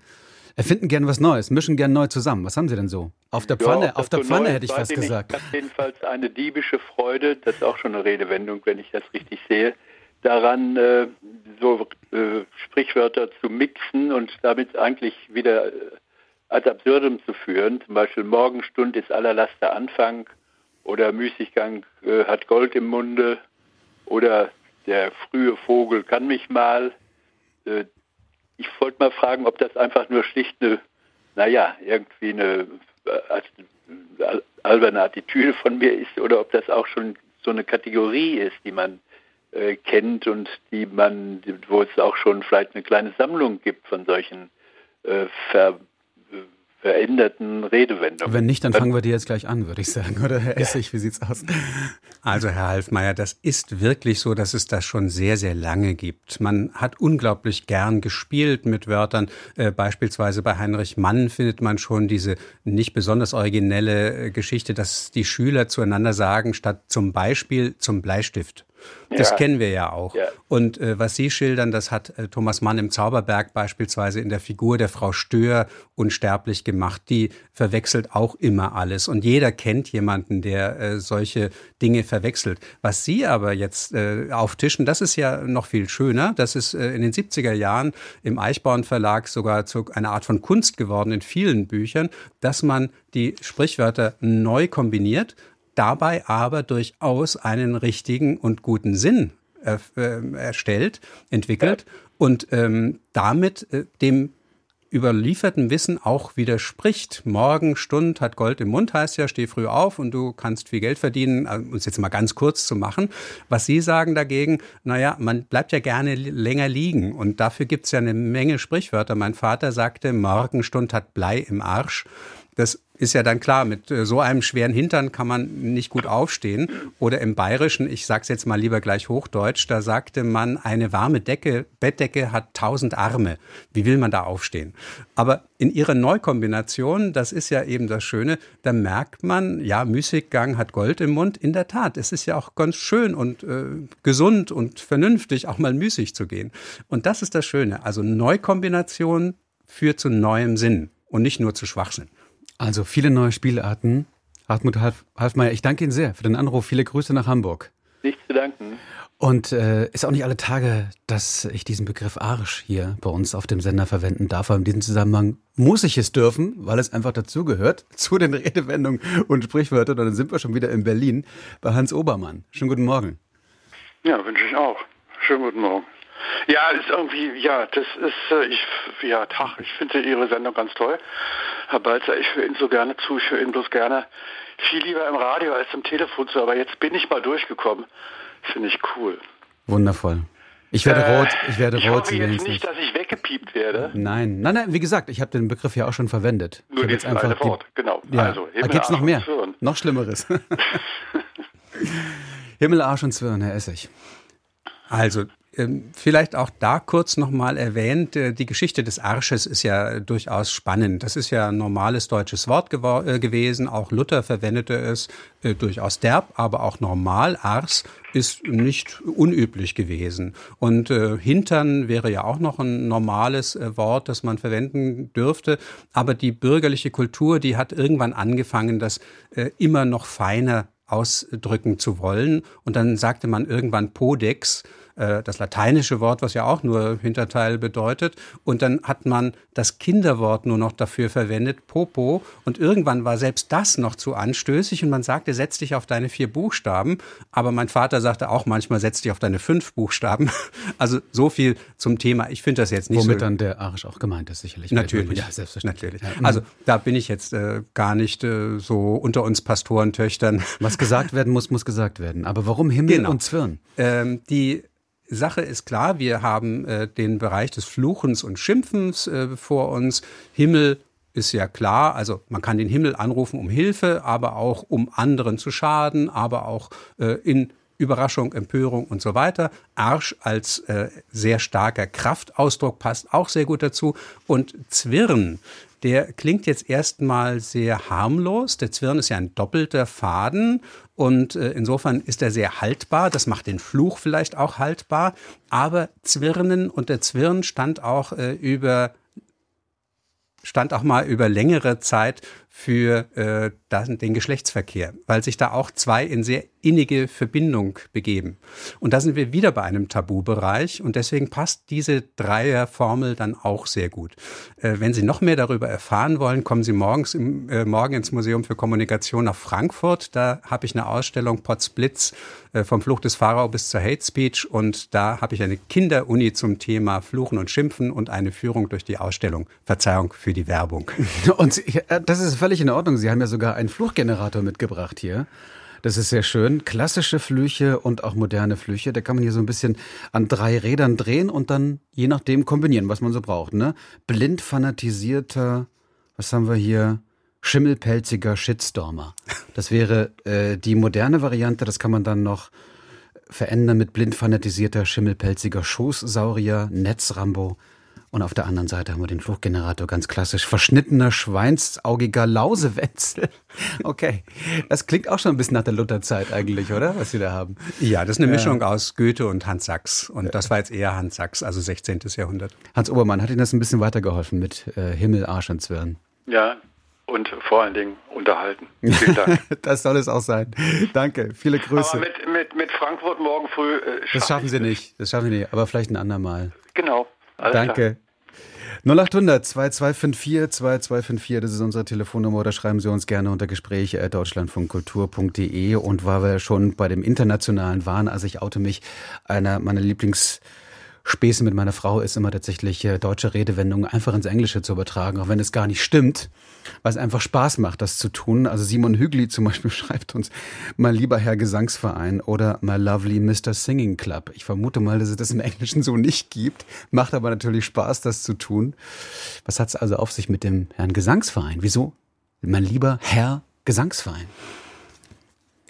erfinden gern was Neues, mischen gern neu zusammen. Was haben Sie denn so? Auf der Pfanne, ja, auf der so Pfanne hätte ich fast gesagt. Ich habe jedenfalls eine diebische Freude, das ist auch schon eine Redewendung, wenn ich das richtig sehe, daran, äh, so äh, Sprichwörter zu mixen und damit eigentlich wieder äh, ad absurdum zu führen. Zum Beispiel Morgenstund ist aller Laster Anfang oder Müßiggang äh, hat Gold im Munde oder der frühe Vogel kann mich mal. Ich wollte mal fragen, ob das einfach nur schlicht eine, naja, irgendwie eine äh, alberne Attitüde von mir ist oder ob das auch schon so eine Kategorie ist, die man äh, kennt und die man, wo es auch schon vielleicht eine kleine Sammlung gibt von solchen äh, ver, veränderten Redewendungen. Wenn nicht, dann fangen wir die jetzt gleich an, würde ich sagen. Oder Herr Essig, wie sieht's aus? Also Herr Halfmeier, das ist wirklich so, dass es das schon sehr, sehr lange gibt. Man hat unglaublich gern gespielt mit Wörtern. Äh, beispielsweise bei Heinrich Mann findet man schon diese nicht besonders originelle äh, Geschichte, dass die Schüler zueinander sagen, statt zum Beispiel zum Bleistift. Das ja. kennen wir ja auch. Ja. Und äh, was Sie schildern, das hat äh, Thomas Mann im Zauberberg beispielsweise in der Figur der Frau Stör unsterblich gemacht. Die verwechselt auch immer alles. Und jeder kennt jemanden, der äh, solche Dinge verwechselt. Was Sie aber jetzt äh, auftischen, das ist ja noch viel schöner. Das ist äh, in den 70er Jahren im Eichborn Verlag sogar zu einer Art von Kunst geworden in vielen Büchern, dass man die Sprichwörter neu kombiniert dabei aber durchaus einen richtigen und guten Sinn äh, erstellt, entwickelt ja. und ähm, damit äh, dem überlieferten Wissen auch widerspricht. Morgen Stund hat Gold im Mund heißt ja, steh früh auf und du kannst viel Geld verdienen, also, um es jetzt mal ganz kurz zu machen. Was Sie sagen dagegen, naja, man bleibt ja gerne länger liegen und dafür gibt es ja eine Menge Sprichwörter. Mein Vater sagte, Morgenstund hat Blei im Arsch. Das ist ja dann klar, mit äh, so einem schweren Hintern kann man nicht gut aufstehen. Oder im Bayerischen, ich sag's jetzt mal lieber gleich Hochdeutsch, da sagte man, eine warme Decke, Bettdecke hat tausend Arme. Wie will man da aufstehen? Aber in ihrer Neukombination, das ist ja eben das Schöne, da merkt man, ja, Müßiggang hat Gold im Mund. In der Tat, es ist ja auch ganz schön und äh, gesund und vernünftig, auch mal müßig zu gehen. Und das ist das Schöne. Also Neukombination führt zu neuem Sinn und nicht nur zu Schwachsinn. Also viele neue Spielarten. Hartmut Halfmeier, ich danke Ihnen sehr für den Anruf. Viele Grüße nach Hamburg. Nicht zu danken. Und äh, ist auch nicht alle Tage, dass ich diesen Begriff Arsch hier bei uns auf dem Sender verwenden darf. Aber in diesem Zusammenhang muss ich es dürfen, weil es einfach dazugehört zu den Redewendungen und Sprichwörtern. Und dann sind wir schon wieder in Berlin bei Hans Obermann. Schönen guten Morgen. Ja, wünsche ich auch. Schönen guten Morgen. Ja, ist irgendwie, ja, das ist, äh, ich, ja, Tag, ich finde Ihre Sendung ganz toll. Herr Balzer, ich höre Ihnen so gerne zu, ich höre Ihnen bloß gerne viel lieber im Radio als im Telefon zu, aber jetzt bin ich mal durchgekommen. Finde ich cool. Wundervoll. Ich werde äh, rot, ich werde ich rot. Hoffe jetzt nicht, dass ich weggepiept werde. Nein, nein, nein, wie gesagt, ich habe den Begriff ja auch schon verwendet. Nur jetzt einfach die, Wort, genau. Ja, also, Himmel, gibt's noch mehr? Noch Schlimmeres. Himmel, Arsch und Zwirn, Herr Essig. Also, vielleicht auch da kurz nochmal erwähnt, äh, die Geschichte des Arsches ist ja durchaus spannend. Das ist ja ein normales deutsches Wort äh, gewesen. Auch Luther verwendete es äh, durchaus derb, aber auch normal. Ars ist nicht unüblich gewesen. Und äh, Hintern wäre ja auch noch ein normales äh, Wort, das man verwenden dürfte. Aber die bürgerliche Kultur, die hat irgendwann angefangen, das äh, immer noch feiner ausdrücken zu wollen. Und dann sagte man irgendwann Podex äh, das lateinische Wort, was ja auch nur Hinterteil bedeutet. Und dann hat man das Kinderwort nur noch dafür verwendet, Popo. Und irgendwann war selbst das noch zu anstößig und man sagte, setz dich auf deine vier Buchstaben. Aber mein Vater sagte auch manchmal, setz dich auf deine fünf Buchstaben. Also so viel zum Thema. Ich finde das jetzt nicht Womit so. Womit dann der Arisch auch gemeint ist, sicherlich. Natürlich. Ja, selbstverständlich. Natürlich. Also da bin ich jetzt äh, gar nicht äh, so unter uns Pastorentöchtern. Was gesagt werden muss, muss gesagt werden. Aber warum Himmel genau. und Zwirn? Ähm, die Sache ist klar, wir haben äh, den Bereich des Fluchens und Schimpfens äh, vor uns. Himmel ist ja klar, also man kann den Himmel anrufen um Hilfe, aber auch um anderen zu schaden, aber auch äh, in Überraschung, Empörung und so weiter. Arsch als äh, sehr starker Kraftausdruck passt auch sehr gut dazu. Und Zwirn der klingt jetzt erstmal sehr harmlos. Der Zwirn ist ja ein doppelter Faden und äh, insofern ist er sehr haltbar. Das macht den Fluch vielleicht auch haltbar. Aber Zwirnen und der Zwirn stand auch äh, über stand auch mal über längere Zeit für äh, den Geschlechtsverkehr, weil sich da auch zwei in sehr innige Verbindung begeben. Und da sind wir wieder bei einem Tabubereich und deswegen passt diese Dreierformel dann auch sehr gut. Äh, wenn Sie noch mehr darüber erfahren wollen, kommen Sie morgens im, äh, morgen ins Museum für Kommunikation nach Frankfurt. Da habe ich eine Ausstellung Potsblitz äh, vom Fluch des Pharao bis zur Hate Speech und da habe ich eine Kinderuni zum Thema Fluchen und Schimpfen und eine Führung durch die Ausstellung. Verzeihung für die Werbung. Und äh, das ist völlig in Ordnung. Sie haben ja sogar einen Fluchgenerator mitgebracht hier. Das ist sehr schön. Klassische Flüche und auch moderne Flüche. Da kann man hier so ein bisschen an drei Rädern drehen und dann je nachdem kombinieren, was man so braucht. Ne? Blind fanatisierter, was haben wir hier? Schimmelpelziger Shitstormer. Das wäre äh, die moderne Variante. Das kann man dann noch verändern mit blind fanatisierter Schimmelpelziger Schoßsaurier, Netzrambo. Und auf der anderen Seite haben wir den Fluchtgenerator, ganz klassisch. Verschnittener, schweinsaugiger Lausewetzel. Okay. Das klingt auch schon ein bisschen nach der Lutherzeit eigentlich, oder? Was Sie da haben. Ja, das ist eine Mischung aus Goethe und Hans Sachs. Und das war jetzt eher Hans Sachs, also 16. Jahrhundert. Hans Obermann, hat Ihnen das ein bisschen weitergeholfen mit äh, Himmel, Arsch und Zwirn? Ja, und vor allen Dingen unterhalten. Vielen Dank. das soll es auch sein. Danke, viele Grüße. Aber mit, mit, mit Frankfurt morgen früh. Äh, das schaffen Sie nicht. Das schaffen Sie nicht. Aber vielleicht ein andermal. Genau. Alles Danke. Klar. 0800 2254 2254, das ist unsere Telefonnummer oder schreiben Sie uns gerne unter Gespräche deutschlandfunkkultur.de und weil wir schon bei dem internationalen waren, also ich oute mich, einer meiner Lieblings Späße mit meiner Frau ist immer tatsächlich äh, deutsche Redewendungen einfach ins Englische zu übertragen, auch wenn es gar nicht stimmt, weil es einfach Spaß macht, das zu tun. Also Simon Hügli zum Beispiel schreibt uns, mein lieber Herr Gesangsverein oder my lovely Mr. Singing Club. Ich vermute mal, dass es das im Englischen so nicht gibt, macht aber natürlich Spaß, das zu tun. Was hat es also auf sich mit dem Herrn Gesangsverein? Wieso? Mein lieber Herr Gesangsverein.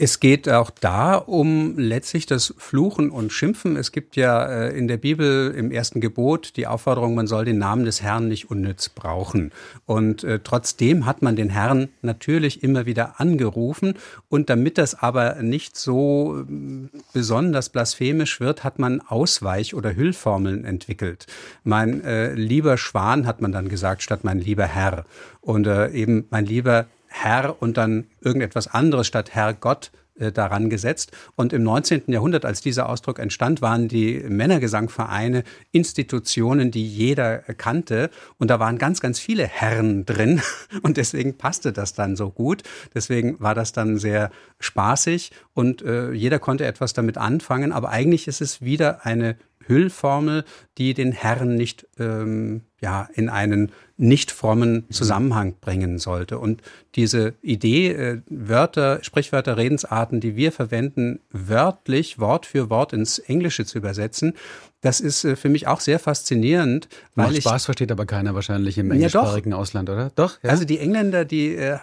Es geht auch da um letztlich das Fluchen und Schimpfen. Es gibt ja äh, in der Bibel im ersten Gebot die Aufforderung, man soll den Namen des Herrn nicht unnütz brauchen. Und äh, trotzdem hat man den Herrn natürlich immer wieder angerufen. Und damit das aber nicht so äh, besonders blasphemisch wird, hat man Ausweich- oder Hüllformeln entwickelt. Mein äh, lieber Schwan hat man dann gesagt, statt mein lieber Herr. Und äh, eben mein lieber Herr und dann irgendetwas anderes statt Herr Gott äh, daran gesetzt. Und im 19. Jahrhundert, als dieser Ausdruck entstand, waren die Männergesangvereine Institutionen, die jeder kannte. Und da waren ganz, ganz viele Herren drin. Und deswegen passte das dann so gut. Deswegen war das dann sehr spaßig und äh, jeder konnte etwas damit anfangen. Aber eigentlich ist es wieder eine Hüllformel, die den Herrn nicht ähm, ja, in einen nicht frommen Zusammenhang bringen sollte. Und diese Idee, äh, Wörter, Sprichwörter, Redensarten, die wir verwenden, wörtlich, Wort für Wort ins Englische zu übersetzen, das ist äh, für mich auch sehr faszinierend. Weil Macht Spaß ich, versteht aber keiner wahrscheinlich im englischsprachigen ja, Ausland, oder? Doch. Ja? Also die Engländer, die äh,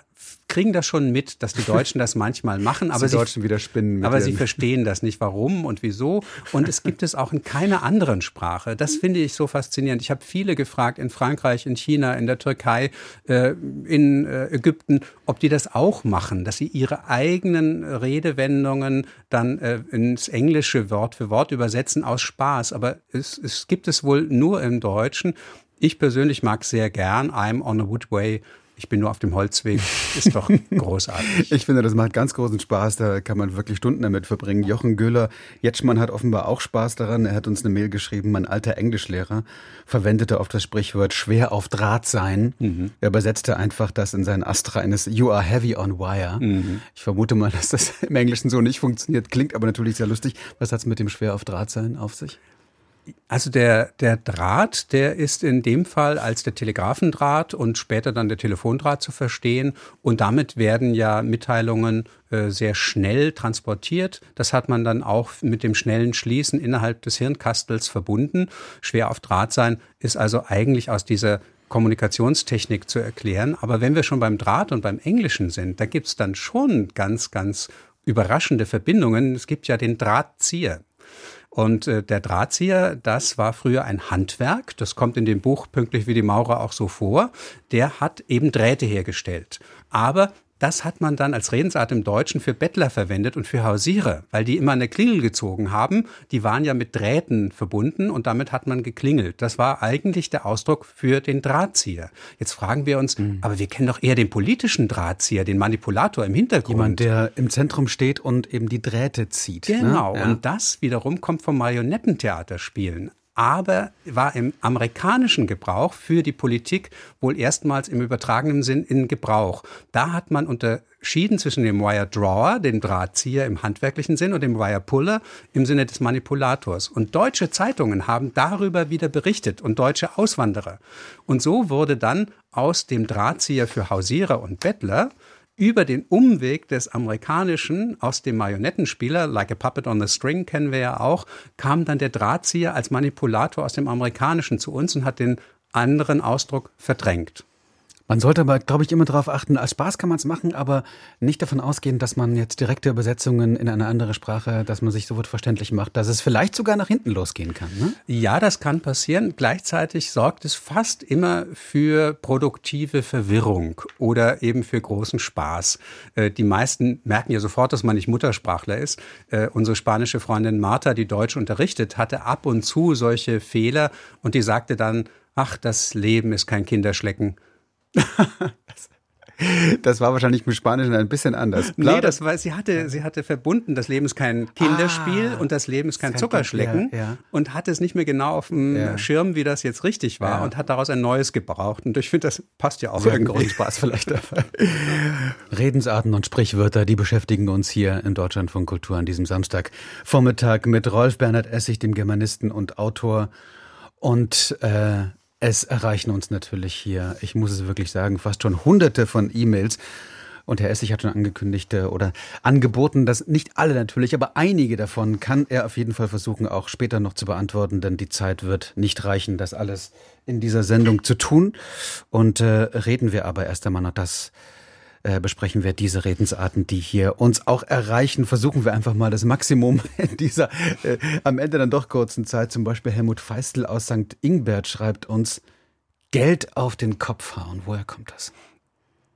kriegen das schon mit, dass die Deutschen das manchmal machen, aber, die Deutschen wieder spinnen aber sie verstehen das nicht, warum und wieso. Und es gibt es auch in keiner anderen Sprache. Das finde ich so faszinierend. Ich habe viele gefragt in Frankreich, in China, in der Türkei, äh, in äh, Ägypten, ob die das auch machen, dass sie ihre eigenen Redewendungen dann äh, ins Englische Wort für Wort übersetzen aus Spaß. Aber es, es gibt es wohl nur im Deutschen. Ich persönlich mag sehr gern I'm on a Woodway ich bin nur auf dem Holzweg, ist doch großartig. ich finde, das macht ganz großen Spaß, da kann man wirklich Stunden damit verbringen. Jochen Göhler, Jetschmann hat offenbar auch Spaß daran. Er hat uns eine Mail geschrieben, mein alter Englischlehrer verwendete oft das Sprichwort schwer auf Draht sein. Mhm. Er übersetzte einfach das in sein Astra eines You are heavy on wire. Mhm. Ich vermute mal, dass das im Englischen so nicht funktioniert, klingt aber natürlich sehr lustig. Was hat es mit dem schwer auf Draht sein auf sich? Also der, der Draht, der ist in dem Fall als der Telegrafendraht und später dann der Telefondraht zu verstehen. Und damit werden ja Mitteilungen äh, sehr schnell transportiert. Das hat man dann auch mit dem schnellen Schließen innerhalb des Hirnkastels verbunden. Schwer auf Draht sein ist also eigentlich aus dieser Kommunikationstechnik zu erklären. Aber wenn wir schon beim Draht und beim Englischen sind, da gibt's dann schon ganz, ganz überraschende Verbindungen. Es gibt ja den Drahtzieher. Und äh, der Drahtzieher, das war früher ein Handwerk. Das kommt in dem Buch pünktlich wie die Maurer auch so vor. Der hat eben Drähte hergestellt. Aber das hat man dann als Redensart im Deutschen für Bettler verwendet und für Hausierer, weil die immer eine Klingel gezogen haben. Die waren ja mit Drähten verbunden und damit hat man geklingelt. Das war eigentlich der Ausdruck für den Drahtzieher. Jetzt fragen wir uns, mhm. aber wir kennen doch eher den politischen Drahtzieher, den Manipulator im Hintergrund. Jemand, der im Zentrum steht und eben die Drähte zieht. Ne? Genau. Ne? Ja. Und das wiederum kommt vom Marionettentheaterspielen aber war im amerikanischen Gebrauch für die Politik wohl erstmals im übertragenen Sinn in Gebrauch. Da hat man unterschieden zwischen dem Wire Drawer, dem Drahtzieher im handwerklichen Sinn, und dem Wire Puller im Sinne des Manipulators. Und deutsche Zeitungen haben darüber wieder berichtet und deutsche Auswanderer. Und so wurde dann aus dem Drahtzieher für Hausierer und Bettler über den Umweg des amerikanischen aus dem Marionettenspieler, Like a Puppet on the String kennen wir ja auch, kam dann der Drahtzieher als Manipulator aus dem amerikanischen zu uns und hat den anderen Ausdruck verdrängt. Man sollte aber, glaube ich, immer darauf achten, als Spaß kann man es machen, aber nicht davon ausgehen, dass man jetzt direkte Übersetzungen in eine andere Sprache, dass man sich sofort verständlich macht, dass es vielleicht sogar nach hinten losgehen kann. Ne? Ja, das kann passieren. Gleichzeitig sorgt es fast immer für produktive Verwirrung oder eben für großen Spaß. Äh, die meisten merken ja sofort, dass man nicht Muttersprachler ist. Äh, unsere spanische Freundin Martha, die Deutsch unterrichtet, hatte ab und zu solche Fehler und die sagte dann, ach, das Leben ist kein Kinderschlecken Das war wahrscheinlich im Spanischen ein bisschen anders. Nee, das war, sie hatte, sie hatte verbunden, das Leben ist kein Kinderspiel ah, und das Leben ist kein Zuckerschlecken ja, ja. und hat es nicht mehr genau auf dem ja. Schirm, wie das jetzt richtig war und hat daraus ein neues gebraucht. Und ich finde, das passt ja auch Sehr irgendwie. Spaß vielleicht. Redensarten und Sprichwörter, die beschäftigen uns hier in Deutschland von Kultur an diesem Samstag. Vormittag mit Rolf Bernhard Essig, dem Germanisten und Autor. Und äh, es erreichen uns natürlich hier, ich muss es wirklich sagen, fast schon hunderte von E-Mails. Und Herr Essig hat schon angekündigt äh, oder angeboten, dass nicht alle natürlich, aber einige davon kann er auf jeden Fall versuchen, auch später noch zu beantworten, denn die Zeit wird nicht reichen, das alles in dieser Sendung zu tun. Und äh, reden wir aber erst einmal noch das äh, besprechen wir diese Redensarten, die hier uns auch erreichen. Versuchen wir einfach mal das Maximum in dieser äh, am Ende dann doch kurzen Zeit. Zum Beispiel Helmut Feistel aus St. Ingbert schreibt uns, Geld auf den Kopf hauen. Woher kommt das?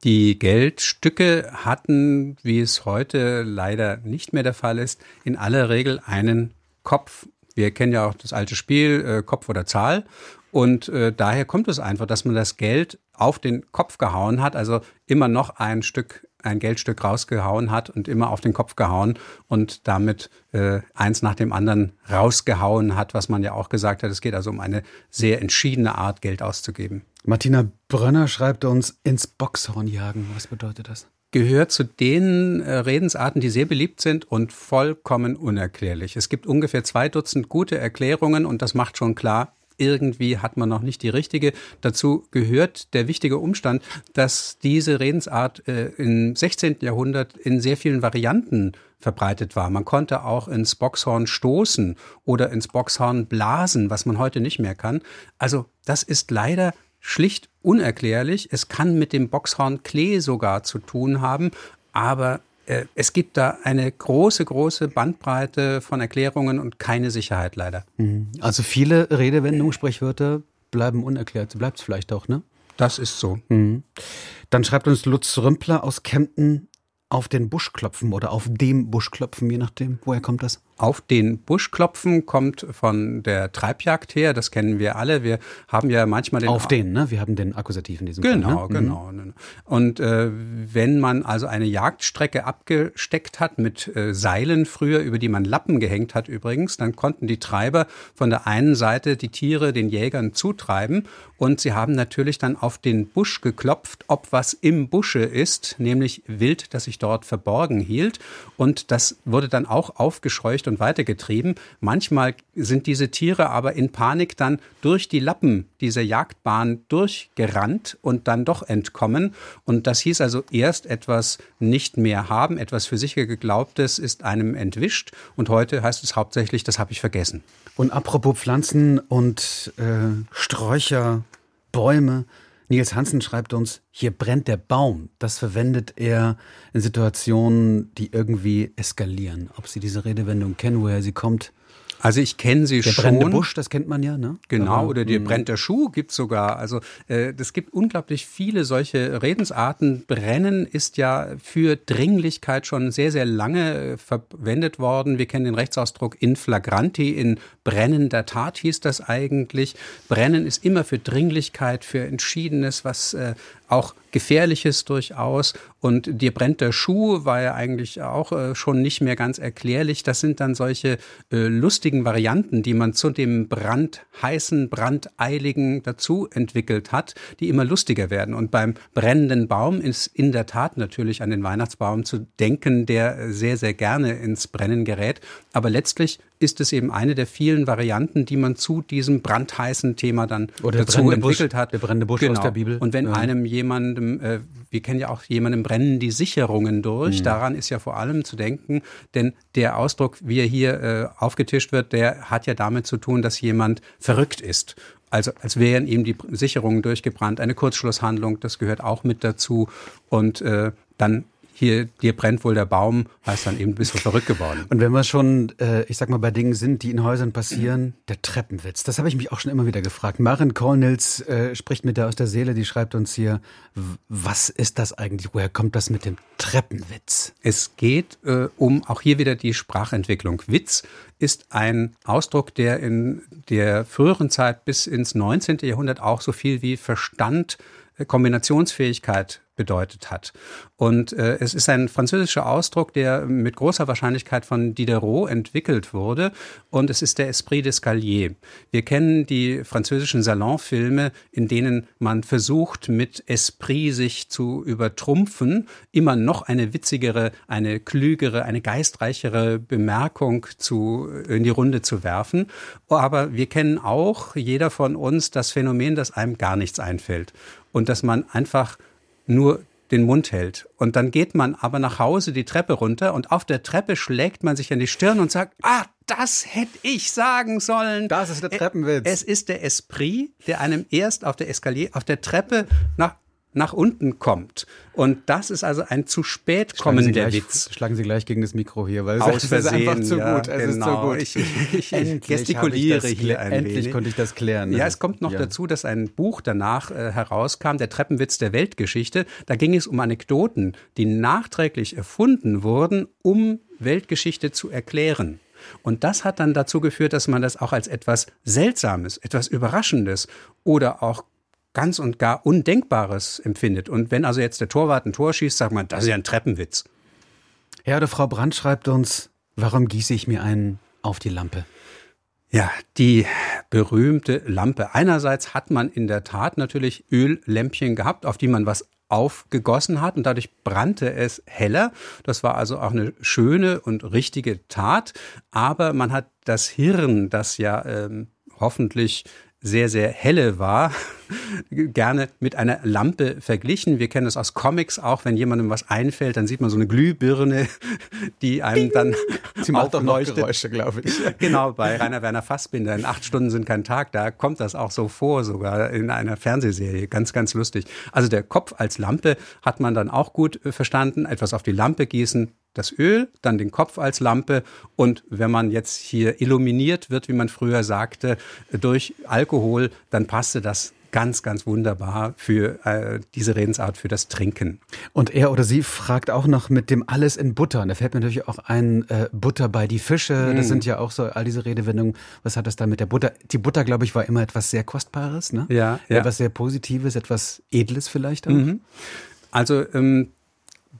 Die Geldstücke hatten, wie es heute leider nicht mehr der Fall ist, in aller Regel einen Kopf. Wir kennen ja auch das alte Spiel äh, Kopf oder Zahl. Und äh, daher kommt es einfach, dass man das Geld auf den Kopf gehauen hat, also immer noch ein Stück, ein Geldstück rausgehauen hat und immer auf den Kopf gehauen und damit äh, eins nach dem anderen rausgehauen hat, was man ja auch gesagt hat. Es geht also um eine sehr entschiedene Art, Geld auszugeben. Martina Brönner schreibt uns ins Boxhorn jagen. Was bedeutet das? gehört zu den äh, Redensarten, die sehr beliebt sind und vollkommen unerklärlich. Es gibt ungefähr zwei Dutzend gute Erklärungen und das macht schon klar, irgendwie hat man noch nicht die richtige. Dazu gehört der wichtige Umstand, dass diese Redensart äh, im 16. Jahrhundert in sehr vielen Varianten verbreitet war. Man konnte auch ins Boxhorn stoßen oder ins Boxhorn blasen, was man heute nicht mehr kann. Also das ist leider schlicht unerklärlich. Es kann mit dem Boxhorn Klee sogar zu tun haben, aber es gibt da eine große, große Bandbreite von Erklärungen und keine Sicherheit leider. Mhm. Also viele Redewendungen, Sprichwörter bleiben unerklärt. Bleibt es vielleicht auch, ne? Das ist so. Mhm. Dann schreibt uns Lutz Rümpler aus Kempten auf den Busch klopfen oder auf dem Busch klopfen, je nachdem. Woher kommt das? Auf den Busch klopfen kommt von der Treibjagd her, das kennen wir alle. Wir haben ja manchmal den. Auf den, ne? Wir haben den Akkusativ in diesem genau, Fall. Ne? Genau, genau. Und äh, wenn man also eine Jagdstrecke abgesteckt hat mit äh, Seilen früher, über die man Lappen gehängt hat übrigens, dann konnten die Treiber von der einen Seite die Tiere den Jägern zutreiben und sie haben natürlich dann auf den Busch geklopft, ob was im Busche ist, nämlich Wild, das sich dort verborgen hielt. Und das wurde dann auch aufgescheucht und weitergetrieben. Manchmal sind diese Tiere aber in Panik dann durch die Lappen dieser Jagdbahn durchgerannt und dann doch entkommen. Und das hieß also erst etwas nicht mehr haben, etwas für sicher geglaubtes ist einem entwischt. Und heute heißt es hauptsächlich, das habe ich vergessen. Und apropos Pflanzen und äh, Sträucher, Bäume, Nils Hansen schreibt uns, hier brennt der Baum. Das verwendet er in Situationen, die irgendwie eskalieren. Ob Sie diese Redewendung kennen, woher sie kommt, also ich kenne sie der schon. Der brennende Busch, das kennt man ja, ne? Genau, Aber, oder der hm. brennt der Schuh gibt's sogar. Also äh, es gibt unglaublich viele solche Redensarten. Brennen ist ja für Dringlichkeit schon sehr, sehr lange äh, verwendet worden. Wir kennen den Rechtsausdruck in flagranti, in brennender Tat hieß das eigentlich. Brennen ist immer für Dringlichkeit, für Entschiedenes, was äh, auch Gefährliches durchaus. Und dir brennt der Schuh war ja eigentlich auch äh, schon nicht mehr ganz erklärlich. Das sind dann solche äh, lustigen Varianten, die man zu dem brandheißen, brandeiligen dazu entwickelt hat, die immer lustiger werden. Und beim brennenden Baum ist in der Tat natürlich an den Weihnachtsbaum zu denken, der sehr, sehr gerne ins Brennen gerät. Aber letztlich ist es eben eine der vielen Varianten, die man zu diesem brandheißen Thema dann Oder dazu entwickelt Busch, hat. Der brennende Busch genau. aus der Bibel. Und wenn ja. einem jemandem, äh, wir kennen ja auch jemandem brennen die Sicherungen durch, mhm. daran ist ja vor allem zu denken, denn der Ausdruck, wie er hier äh, aufgetischt wird, der hat ja damit zu tun, dass jemand verrückt ist also als wären ihm die Sicherungen durchgebrannt. Eine Kurzschlusshandlung, das gehört auch mit dazu. Und äh, dann hier, dir brennt wohl der Baum, heißt dann eben, bist du verrückt geworden. Und wenn wir schon, äh, ich sag mal, bei Dingen sind, die in Häusern passieren, der Treppenwitz, das habe ich mich auch schon immer wieder gefragt. Maren Kornels äh, spricht mit der aus der Seele, die schreibt uns hier, was ist das eigentlich, woher kommt das mit dem Treppenwitz? Es geht äh, um auch hier wieder die Sprachentwicklung. Witz ist ein Ausdruck, der in der früheren Zeit bis ins 19. Jahrhundert auch so viel wie Verstand, äh, Kombinationsfähigkeit bedeutet hat. Und äh, es ist ein französischer Ausdruck, der mit großer Wahrscheinlichkeit von Diderot entwickelt wurde. Und es ist der Esprit d'Escalier. Wir kennen die französischen Salonfilme, in denen man versucht, mit Esprit sich zu übertrumpfen, immer noch eine witzigere, eine klügere, eine geistreichere Bemerkung zu, in die Runde zu werfen. Aber wir kennen auch, jeder von uns, das Phänomen, dass einem gar nichts einfällt. Und dass man einfach nur den Mund hält. Und dann geht man aber nach Hause die Treppe runter und auf der Treppe schlägt man sich an die Stirn und sagt, ah, das hätte ich sagen sollen. Das ist der Treppenwitz. Es ist der Esprit, der einem erst auf der Eskalier, auf der Treppe nach nach unten kommt. Und das ist also ein zu spät kommender Witz. Schlagen Sie gleich gegen das Mikro hier, weil Aus es ist einfach zu ja, gut. Es genau. ist zu gut. Ich, ich, ich gestikuliere hier ein Endlich wenig. konnte ich das klären. Ja, es kommt noch Ja. dazu, dass ein Buch danach äh, herauskam, der Treppenwitz der Weltgeschichte. Da ging es um Anekdoten, die nachträglich erfunden wurden, um Weltgeschichte zu erklären. Und das hat dann dazu geführt, dass man das auch als etwas Seltsames, etwas Überraschendes oder auch ganz und gar Undenkbares empfindet. Und wenn also jetzt der Torwart ein Tor schießt, sagt man, das ist ja ein Treppenwitz. Herr oder Frau Brandt schreibt uns, warum gieße ich mir einen auf die Lampe? Ja, die berühmte Lampe. Einerseits hat man in der Tat natürlich Öllämpchen gehabt, auf die man was aufgegossen hat und dadurch brannte es heller. Das war also auch eine schöne und richtige Tat. Aber man hat das Hirn, das ja ähm, hoffentlich sehr, sehr helle war, gerne mit einer Lampe verglichen. Wir kennen das aus Comics auch, wenn jemandem was einfällt, dann sieht man so eine Glühbirne, die einem dann Sie macht doch noch. Geräusche, glaube ich. Genau, bei Rainer Werner Fassbinder in acht Stunden sind kein Tag, da kommt das auch so vor, sogar in einer Fernsehserie. Ganz, ganz lustig. Also der Kopf als Lampe hat man dann auch gut äh, verstanden. Etwas auf die Lampe gießen, das Öl, dann den Kopf als Lampe und wenn man jetzt hier illuminiert wird, wie man früher sagte, durch Alkohol, dann passte das ganz, ganz wunderbar für äh, diese Redensart, für das Trinken. Und er oder sie fragt auch noch mit dem Alles in Butter. Und da fällt mir natürlich auch ein äh, Butter bei die Fische. Das Mm. sind ja auch so all diese Redewendungen. Was hat das da mit der Butter? Die Butter, glaube ich, war immer etwas sehr Kostbares, ne? Ja, ja. Etwas sehr Positives, etwas Edles vielleicht auch. Mhm. Also ähm,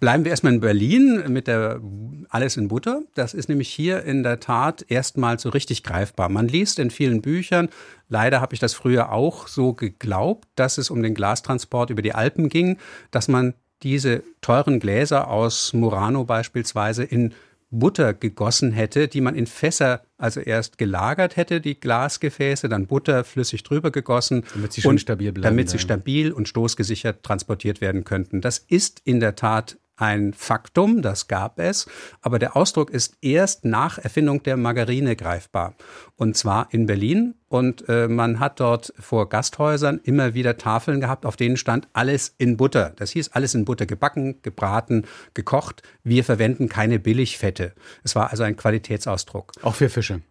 bleiben wir erstmal in Berlin mit der Alles in Butter. Das ist nämlich hier in der Tat erstmal so richtig greifbar. Man liest in vielen Büchern, leider habe ich das früher auch so geglaubt, dass es um den Glastransport über die Alpen ging, dass man diese teuren Gläser aus Murano beispielsweise in Butter gegossen hätte, die man in Fässer also erst gelagert hätte, die Glasgefäße, dann Butter flüssig drüber gegossen. Damit sie schön stabil bleiben Damit sie stabil und stoßgesichert transportiert werden könnten. Das ist in der Tat ein Faktum, das gab es, aber der Ausdruck ist erst nach Erfindung der Margarine greifbar. Und zwar in Berlin. Und äh, man hat dort vor Gasthäusern immer wieder Tafeln gehabt, auf denen stand alles in Butter. Das hieß alles in Butter gebacken, gebraten, gekocht. Wir verwenden keine Billigfette. Es war also ein Qualitätsausdruck. Auch für Fische.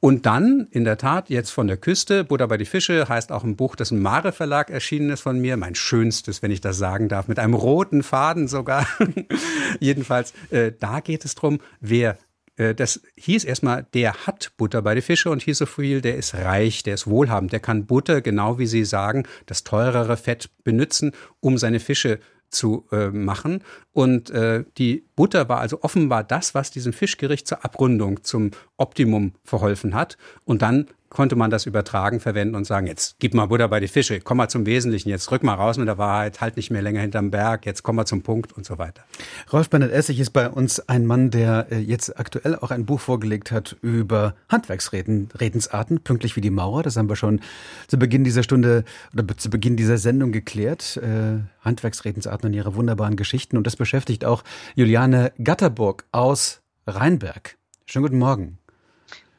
Und dann, in der Tat, jetzt von der Küste, Butter bei die Fische, heißt auch ein Buch, das im Mare Verlag erschienen ist von mir. Mein schönstes, wenn ich das sagen darf, mit einem roten Faden sogar. Jedenfalls, äh, da geht es drum, wer äh, das hieß erstmal, der hat Butter bei die Fische und hieß so viel, der ist reich, der ist wohlhabend, der kann Butter, genau wie Sie sagen, das teurere Fett benutzen, um seine Fische zu äh, machen. Und äh, die Butter war also offenbar das, was diesem Fischgericht zur Abrundung, zum Optimum verholfen hat. Und dann konnte man das übertragen verwenden und sagen, jetzt gib mal Butter bei die Fische, komm mal zum Wesentlichen, jetzt rück mal raus mit der Wahrheit, halt nicht mehr länger hinterm Berg, jetzt komm mal zum Punkt und so weiter. Rolf Bennett Essig ist bei uns ein Mann, der äh, jetzt aktuell auch ein Buch vorgelegt hat über Handwerksreden, Redensarten, pünktlich wie die Mauer. Das haben wir schon zu Beginn dieser Stunde oder zu Beginn dieser Sendung geklärt. Äh, Handwerksredensarten und ihre wunderbaren Geschichten. Und das beschäftigt auch Juliane Gatterburg aus Rheinberg. Schönen guten Morgen.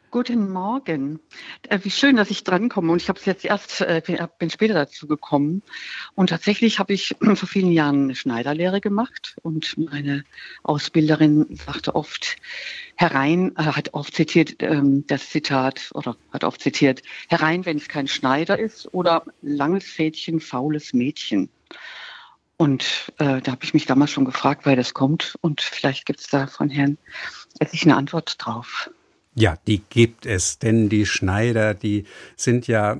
Guten Morgen. Äh, Wie schön, dass ich drankomme. Und ich habe es jetzt erst, äh, bin- bin später dazu gekommen. Und tatsächlich habe ich vor vielen Jahren eine Schneiderlehre gemacht. Und meine Ausbilderin sagte oft herein, äh, hat oft zitiert ähm, das Zitat oder hat oft zitiert, herein, wenn es kein Schneider ist oder langes Fädchen, faules Mädchen. Und äh, da habe ich mich damals schon gefragt, woher das kommt. Und vielleicht gibt es da von Herrn Essig eine Antwort drauf. Ja, die gibt es, denn die Schneider, die sind ja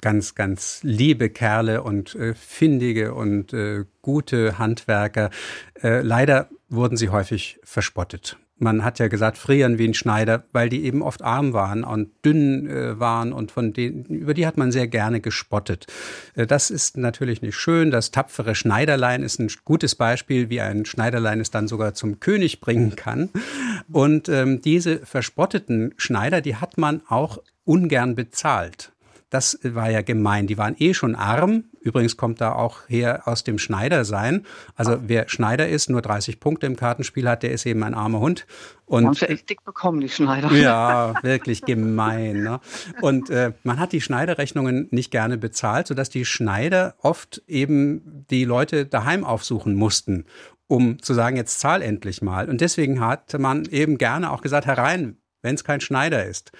ganz, ganz liebe Kerle und äh, findige und äh, gute Handwerker. Äh, leider wurden sie häufig verspottet. Man hat ja gesagt, frieren wie ein Schneider, weil die eben oft arm waren und dünn äh, waren und von denen, über die hat man sehr gerne gespottet. Äh, das ist natürlich nicht schön. Das tapfere Schneiderlein ist ein gutes Beispiel, wie ein Schneiderlein es dann sogar zum König bringen kann. Und ähm, diese verspotteten Schneider, die hat man auch ungern bezahlt. Das war ja gemein. Die waren eh schon arm. Übrigens kommt da auch her aus dem Schneidersein. Also wer Schneider ist, nur 30 Punkte im Kartenspiel hat, der ist eben ein armer Hund. Und haben sie echt dick bekommen, die Schneider. Ja, wirklich gemein. Ne? Und äh, man hat die Schneiderrechnungen nicht gerne bezahlt, sodass die Schneider oft eben die Leute daheim aufsuchen mussten um zu sagen, jetzt zahl endlich mal. Und deswegen hatte man eben gerne auch gesagt, herein, wenn es kein Schneider ist.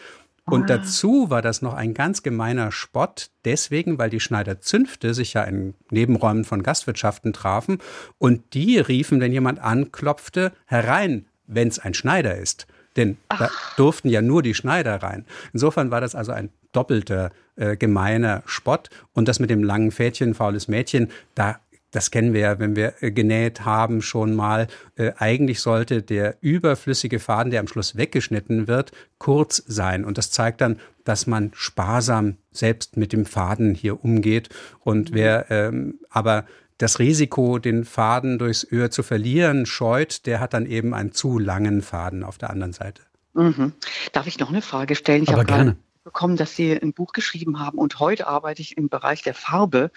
Und ah. dazu war das noch ein ganz gemeiner Spott, deswegen, weil die Schneiderzünfte sich ja in Nebenräumen von Gastwirtschaften trafen und die riefen, wenn jemand anklopfte, herein, wenn es ein Schneider ist. Denn Ach. da durften ja nur die Schneider rein. Insofern war das also ein doppelter äh, gemeiner Spott. Und das mit dem langen Fädchen, faules Mädchen, da das kennen wir ja, wenn wir äh, genäht haben schon mal. Äh, eigentlich sollte der überflüssige Faden, der am Schluss weggeschnitten wird, kurz sein. Und das zeigt dann, dass man sparsam selbst mit dem Faden hier umgeht. Und wer ähm, aber das Risiko, den Faden durchs Öhr zu verlieren, scheut, der hat dann eben einen zu langen Faden auf der anderen Seite. Mhm. Darf ich noch eine Frage stellen? Ich Aber gerne bekommen, dass Sie ein Buch geschrieben haben. Und heute arbeite ich im Bereich der Farbe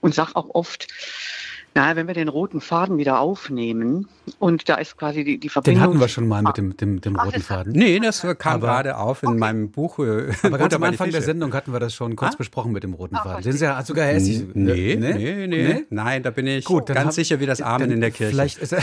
und sage auch oft, naja, wenn wir den roten Faden wieder aufnehmen und da ist quasi die, die Verbindung. Den hatten wir schon mal mit dem, dem, dem roten Faden. Nee, das kam aber, gerade auf in okay. meinem Buch. Äh, aber ganz am Anfang der Sendung hatten wir das schon kurz ah? besprochen mit dem roten ah, Faden. Den ist ja sogar hässlich. Nee, nee, nee, nee, Nein, da bin ich Gut, ganz hab, sicher wie das Amen in der Kirche. Vielleicht ist er,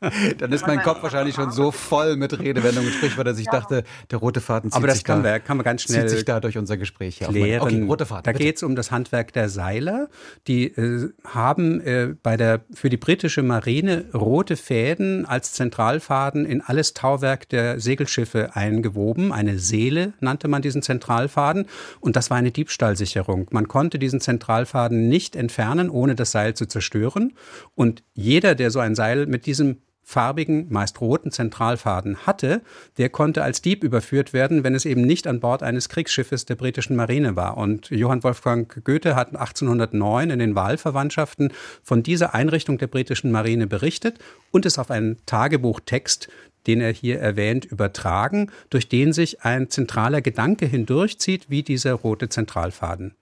dann ist mein Kopf wahrscheinlich schon so voll mit Redewendungen und Sprichwörtern, dass ich dachte, der rote Faden zieht aber das sich kann, da, wir, kann man ganz schnell zieht sich da durch unser Gespräch klären. Okay, rote Faden, da geht es um das Handwerk der Seiler. Die äh, haben äh, bei der für die britische Marine rote Fäden als Zentralfaden in alles Tauwerk der Segelschiffe eingewoben. Eine Seele nannte man diesen Zentralfaden. Und das war eine Diebstahlsicherung. Man konnte diesen Zentralfaden nicht entfernen, ohne das Seil zu zerstören. Und jeder, der so ein Seil mit diesem farbigen, meist roten Zentralfaden hatte, der konnte als Dieb überführt werden, wenn es eben nicht an Bord eines Kriegsschiffes der britischen Marine war. Und Johann Wolfgang Goethe hat 1809 in den Wahlverwandtschaften von dieser Einrichtung der britischen Marine berichtet und es auf einen Tagebuchtext den er hier erwähnt, übertragen, durch den sich ein zentraler Gedanke hindurchzieht, wie dieser rote Zentralfaden.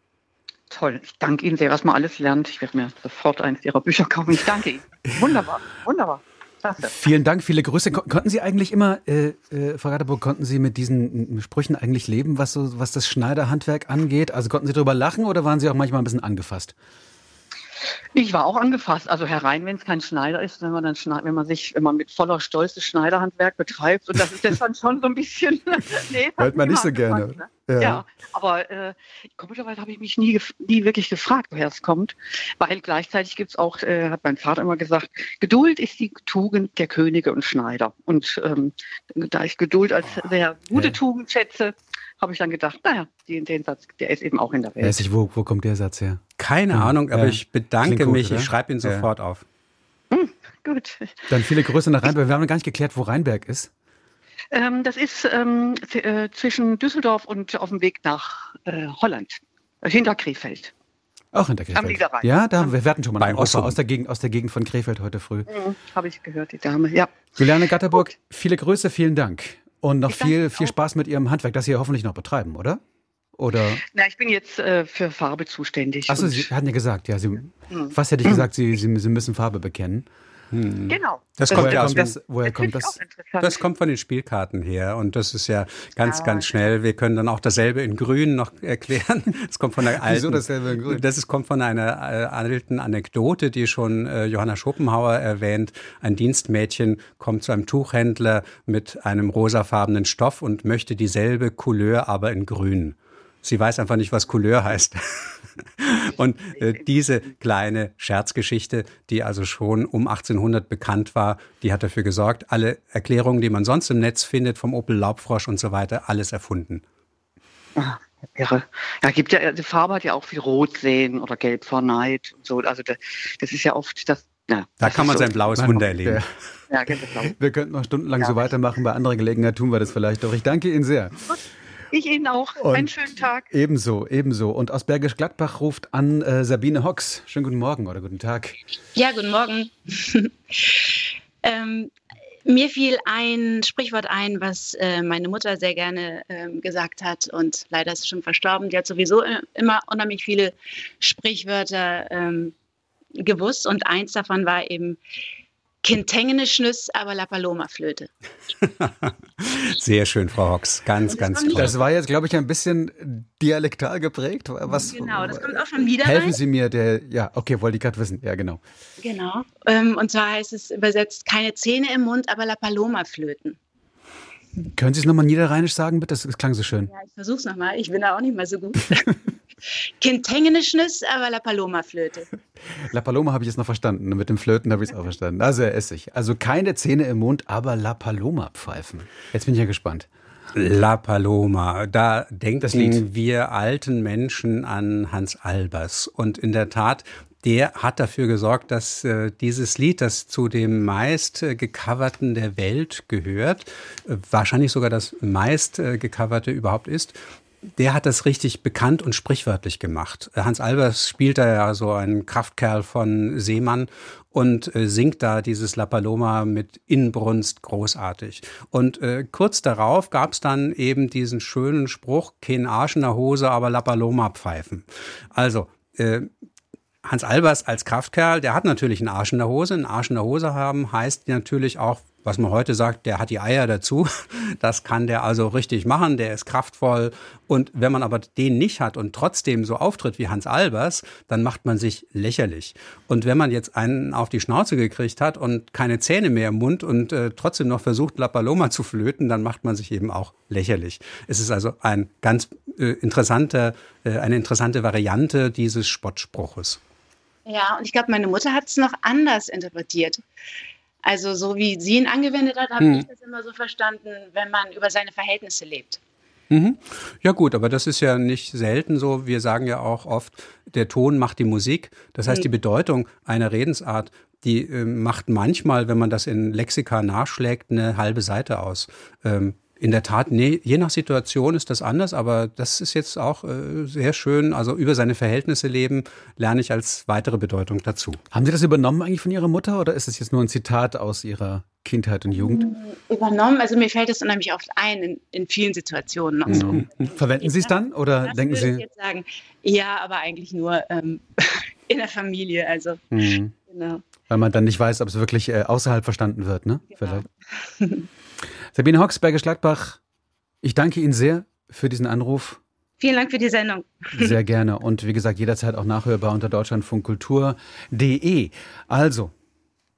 Toll, ich danke Ihnen sehr, was man alles lernt. Ich werde mir sofort eines Ihrer Bücher kaufen. Ich danke Ihnen. Wunderbar, wunderbar. Vielen Dank, viele Grüße. Konnten Sie eigentlich immer, äh, äh, Frau Radeburg, konnten Sie mit diesen Sprüchen eigentlich leben, was, so, was das Schneiderhandwerk angeht? Also konnten Sie darüber lachen oder waren Sie auch manchmal ein bisschen angefasst? Ich war auch angefasst. Also herein, wenn es kein Schneider ist, wenn man dann wenn man sich, wenn man mit voller Stolz das Schneiderhandwerk betreibt und das ist das dann schon so ein bisschen. nee, Hört man nicht so gerne. Ne? Ja. ja. aber äh, komischerweise habe ich mich nie, nie wirklich gefragt, woher es kommt, weil gleichzeitig gibt es auch, äh, hat mein Vater immer gesagt, Geduld ist die Tugend der Könige und Schneider. Und ähm, da ich Geduld als sehr gute. Tugend schätze, habe ich dann gedacht, naja, den, den Satz, der ist eben auch in der Welt. Weiß ich, wo, wo kommt der Satz her? Keine ja. Ahnung, aber ich bedanke gut, mich, oder? ich schreibe ihn sofort auf. Hm, gut. Dann viele Grüße nach Rheinberg. Wir haben noch gar nicht geklärt, wo Rheinberg ist. Ähm, das ist ähm, äh, zwischen Düsseldorf und auf dem Weg nach äh, Holland, hinter Krefeld. Auch hinter Krefeld. Am Niederrhein. Ja, da, wir hatten schon mal einen Ausfall aus der, Gegend, aus der Gegend von Krefeld heute früh. Mhm, Habe ich gehört, die Dame, ja. Juliane Gatterburg, Gut. viele Grüße, vielen Dank. Und noch viel, viel Spaß mit Ihrem Handwerk, das Sie ja hoffentlich noch betreiben, oder? Oder? Na, ich bin jetzt äh, für Farbe zuständig. Achso, Sie hatten ja gesagt, ja, Sie, mhm. was hätte ich gesagt, Sie, Sie, Sie müssen Farbe bekennen. Hm. Genau. Das, das kommt ja aus das, woher kommt das? Das kommt von den Spielkarten her und das ist ja ganz, ah, ganz schnell. Wir können dann auch dasselbe in Grün noch erklären. Das kommt von einer alten. Wieso dasselbe in Grün? Das ist, kommt von einer äh, alten Anekdote, die schon äh, Johanna Schopenhauer erwähnt. Ein Dienstmädchen kommt zu einem Tuchhändler mit einem rosafarbenen Stoff und möchte dieselbe Couleur, aber in Grün. Sie weiß einfach nicht, was Couleur heißt. Und äh, diese kleine Scherzgeschichte, die also schon um 1800 bekannt war, die hat dafür gesorgt, alle Erklärungen, die man sonst im Netz findet, vom Opel Laubfrosch und so weiter, alles erfunden. Irre. Ja, gibt ja, die Farbe hat ja auch viel Rot sehen oder Gelb vor Neid und so. Also das, das ist ja oft das. Ja, da kann man so. sein blaues Wunder erleben. Ja. Ja, wir könnten noch stundenlang ja. so weitermachen. Bei anderer Gelegenheit tun wir das vielleicht doch. Ich danke Ihnen sehr. Ich Ihnen auch. Und Einen schönen Tag. Ebenso, ebenso. Und aus Bergisch Gladbach ruft an äh, Sabine Hox. Schönen guten Morgen oder guten Tag. Ja, guten Morgen. ähm, mir fiel ein Sprichwort ein, was äh, meine Mutter sehr gerne ähm, gesagt hat und leider ist sie schon verstorben. Die hat sowieso äh, immer unheimlich viele Sprichwörter ähm, gewusst und eins davon war eben, Kintengene Schnüss, aber La Paloma Flöte. Sehr schön, Frau Hox. Ganz, ganz toll. Das war jetzt, glaube ich, ein bisschen dialektal geprägt. Was, genau, das kommt auch vom Niederrhein. Helfen Sie mir, der, ja, okay, wollte ich gerade wissen. Ja, genau. Genau. Ähm, und zwar heißt es übersetzt, keine Zähne im Mund, aber La Paloma Flöten. Können Sie es nochmal niederrheinisch sagen, bitte? Das, das klang so schön. Ja, ich versuche es nochmal. Ich bin da auch nicht mehr so gut. Kintengene-Schnüss, aber La Paloma-Flöte. La Paloma habe ich jetzt noch verstanden. Mit dem Flöten habe ich es auch verstanden. Also Essig. Also keine Zähne im Mund, aber La Paloma-Pfeifen. Jetzt bin ich ja gespannt. La Paloma, da denken wir alten Menschen an Hans Albers. Und in der Tat, der hat dafür gesorgt, dass äh, dieses Lied, das zu dem meist äh, gecoverten der Welt gehört, äh, wahrscheinlich sogar das meist äh, gecoverte überhaupt ist, der hat das richtig bekannt und sprichwörtlich gemacht. Hans Albers spielt da ja so einen Kraftkerl von Seemann und äh, singt da dieses La Paloma mit Inbrunst großartig. Und äh, kurz darauf gab es dann eben diesen schönen Spruch, kein Arsch in der Hose, aber La Paloma pfeifen. Also, äh, Hans Albers als Kraftkerl, der hat natürlich einen Arsch in der Hose. Einen Arsch in der Hose haben heißt natürlich auch was man heute sagt, der hat die Eier dazu. Das kann der also richtig machen, der ist kraftvoll. Und wenn man aber den nicht hat und trotzdem so auftritt wie Hans Albers, dann macht man sich lächerlich. Und wenn man jetzt einen auf die Schnauze gekriegt hat und keine Zähne mehr im Mund und äh, trotzdem noch versucht, La Paloma zu flöten, dann macht man sich eben auch lächerlich. Es ist also ein ganz äh, interessanter, äh, eine interessante Variante dieses Spottspruches. Ja, und ich glaube, meine Mutter hat es noch anders interpretiert. Also so wie sie ihn angewendet hat, habe hm. ich das immer so verstanden, wenn man über seine Verhältnisse lebt. Mhm. Ja gut, aber das ist ja nicht selten so. Wir sagen ja auch oft, der Ton macht die Musik. Das heißt, mhm. die Bedeutung einer Redensart, die äh, macht manchmal, wenn man das in Lexika nachschlägt, eine halbe Seite aus. Ähm, in der Tat, nee, je nach Situation ist das anders, aber das ist jetzt auch äh, sehr schön. Also über seine Verhältnisse leben lerne ich als weitere Bedeutung dazu. Haben Sie das übernommen eigentlich von Ihrer Mutter oder ist es jetzt nur ein Zitat aus Ihrer Kindheit und Jugend? Mm, übernommen, also mir fällt das unheimlich oft ein, in, in vielen Situationen. Auch so. Mhm. Verwenden Sie es dann oder das denken würde Sie? Ich jetzt sagen, ja, aber eigentlich nur ähm, in der Familie. Also mhm. genau. Weil man dann nicht weiß, ob es wirklich äh, außerhalb verstanden wird, ne? Genau. Vielleicht. Sabine Hoxberger Schlagbach, ich danke Ihnen sehr für diesen Anruf. Vielen Dank für die Sendung. Sehr gerne. Und wie gesagt, jederzeit auch nachhörbar unter deutschlandfunkkultur.de. Also,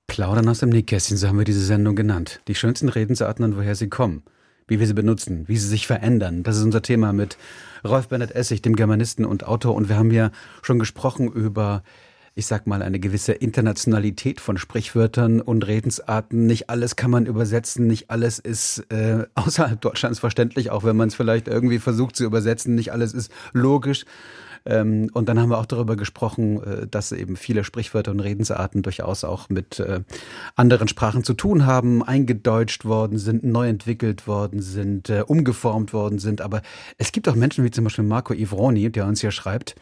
plaudern aus dem Nähkästchen, so haben wir diese Sendung genannt. Die schönsten Redensarten und woher sie kommen. Wie wir sie benutzen, wie sie sich verändern. Das ist unser Thema mit Rolf Bernhard Essig, dem Germanisten und Autor. Und wir haben ja schon gesprochen über ich sag mal, eine gewisse Internationalität von Sprichwörtern und Redensarten. Nicht alles kann man übersetzen, nicht alles ist äh, außerhalb Deutschlands verständlich, auch wenn man es vielleicht irgendwie versucht zu übersetzen. Nicht alles ist logisch. Ähm, und dann haben wir auch darüber gesprochen, äh, dass eben viele Sprichwörter und Redensarten durchaus auch mit äh, anderen Sprachen zu tun haben, eingedeutscht worden sind, neu entwickelt worden sind, äh, umgeformt worden sind. Aber es gibt auch Menschen wie zum Beispiel Marco Ivroni, der uns hier schreibt,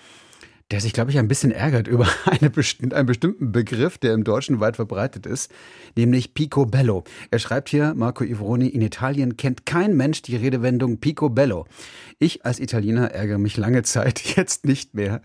der sich, glaube ich, ein bisschen ärgert über eine besti einen bestimmten Begriff, der im Deutschen weit verbreitet ist, nämlich Picobello. Er schreibt hier, Marco Ivroni, in Italien kennt kein Mensch die Redewendung Picobello. Ich als Italiener ärgere mich lange Zeit, jetzt nicht mehr.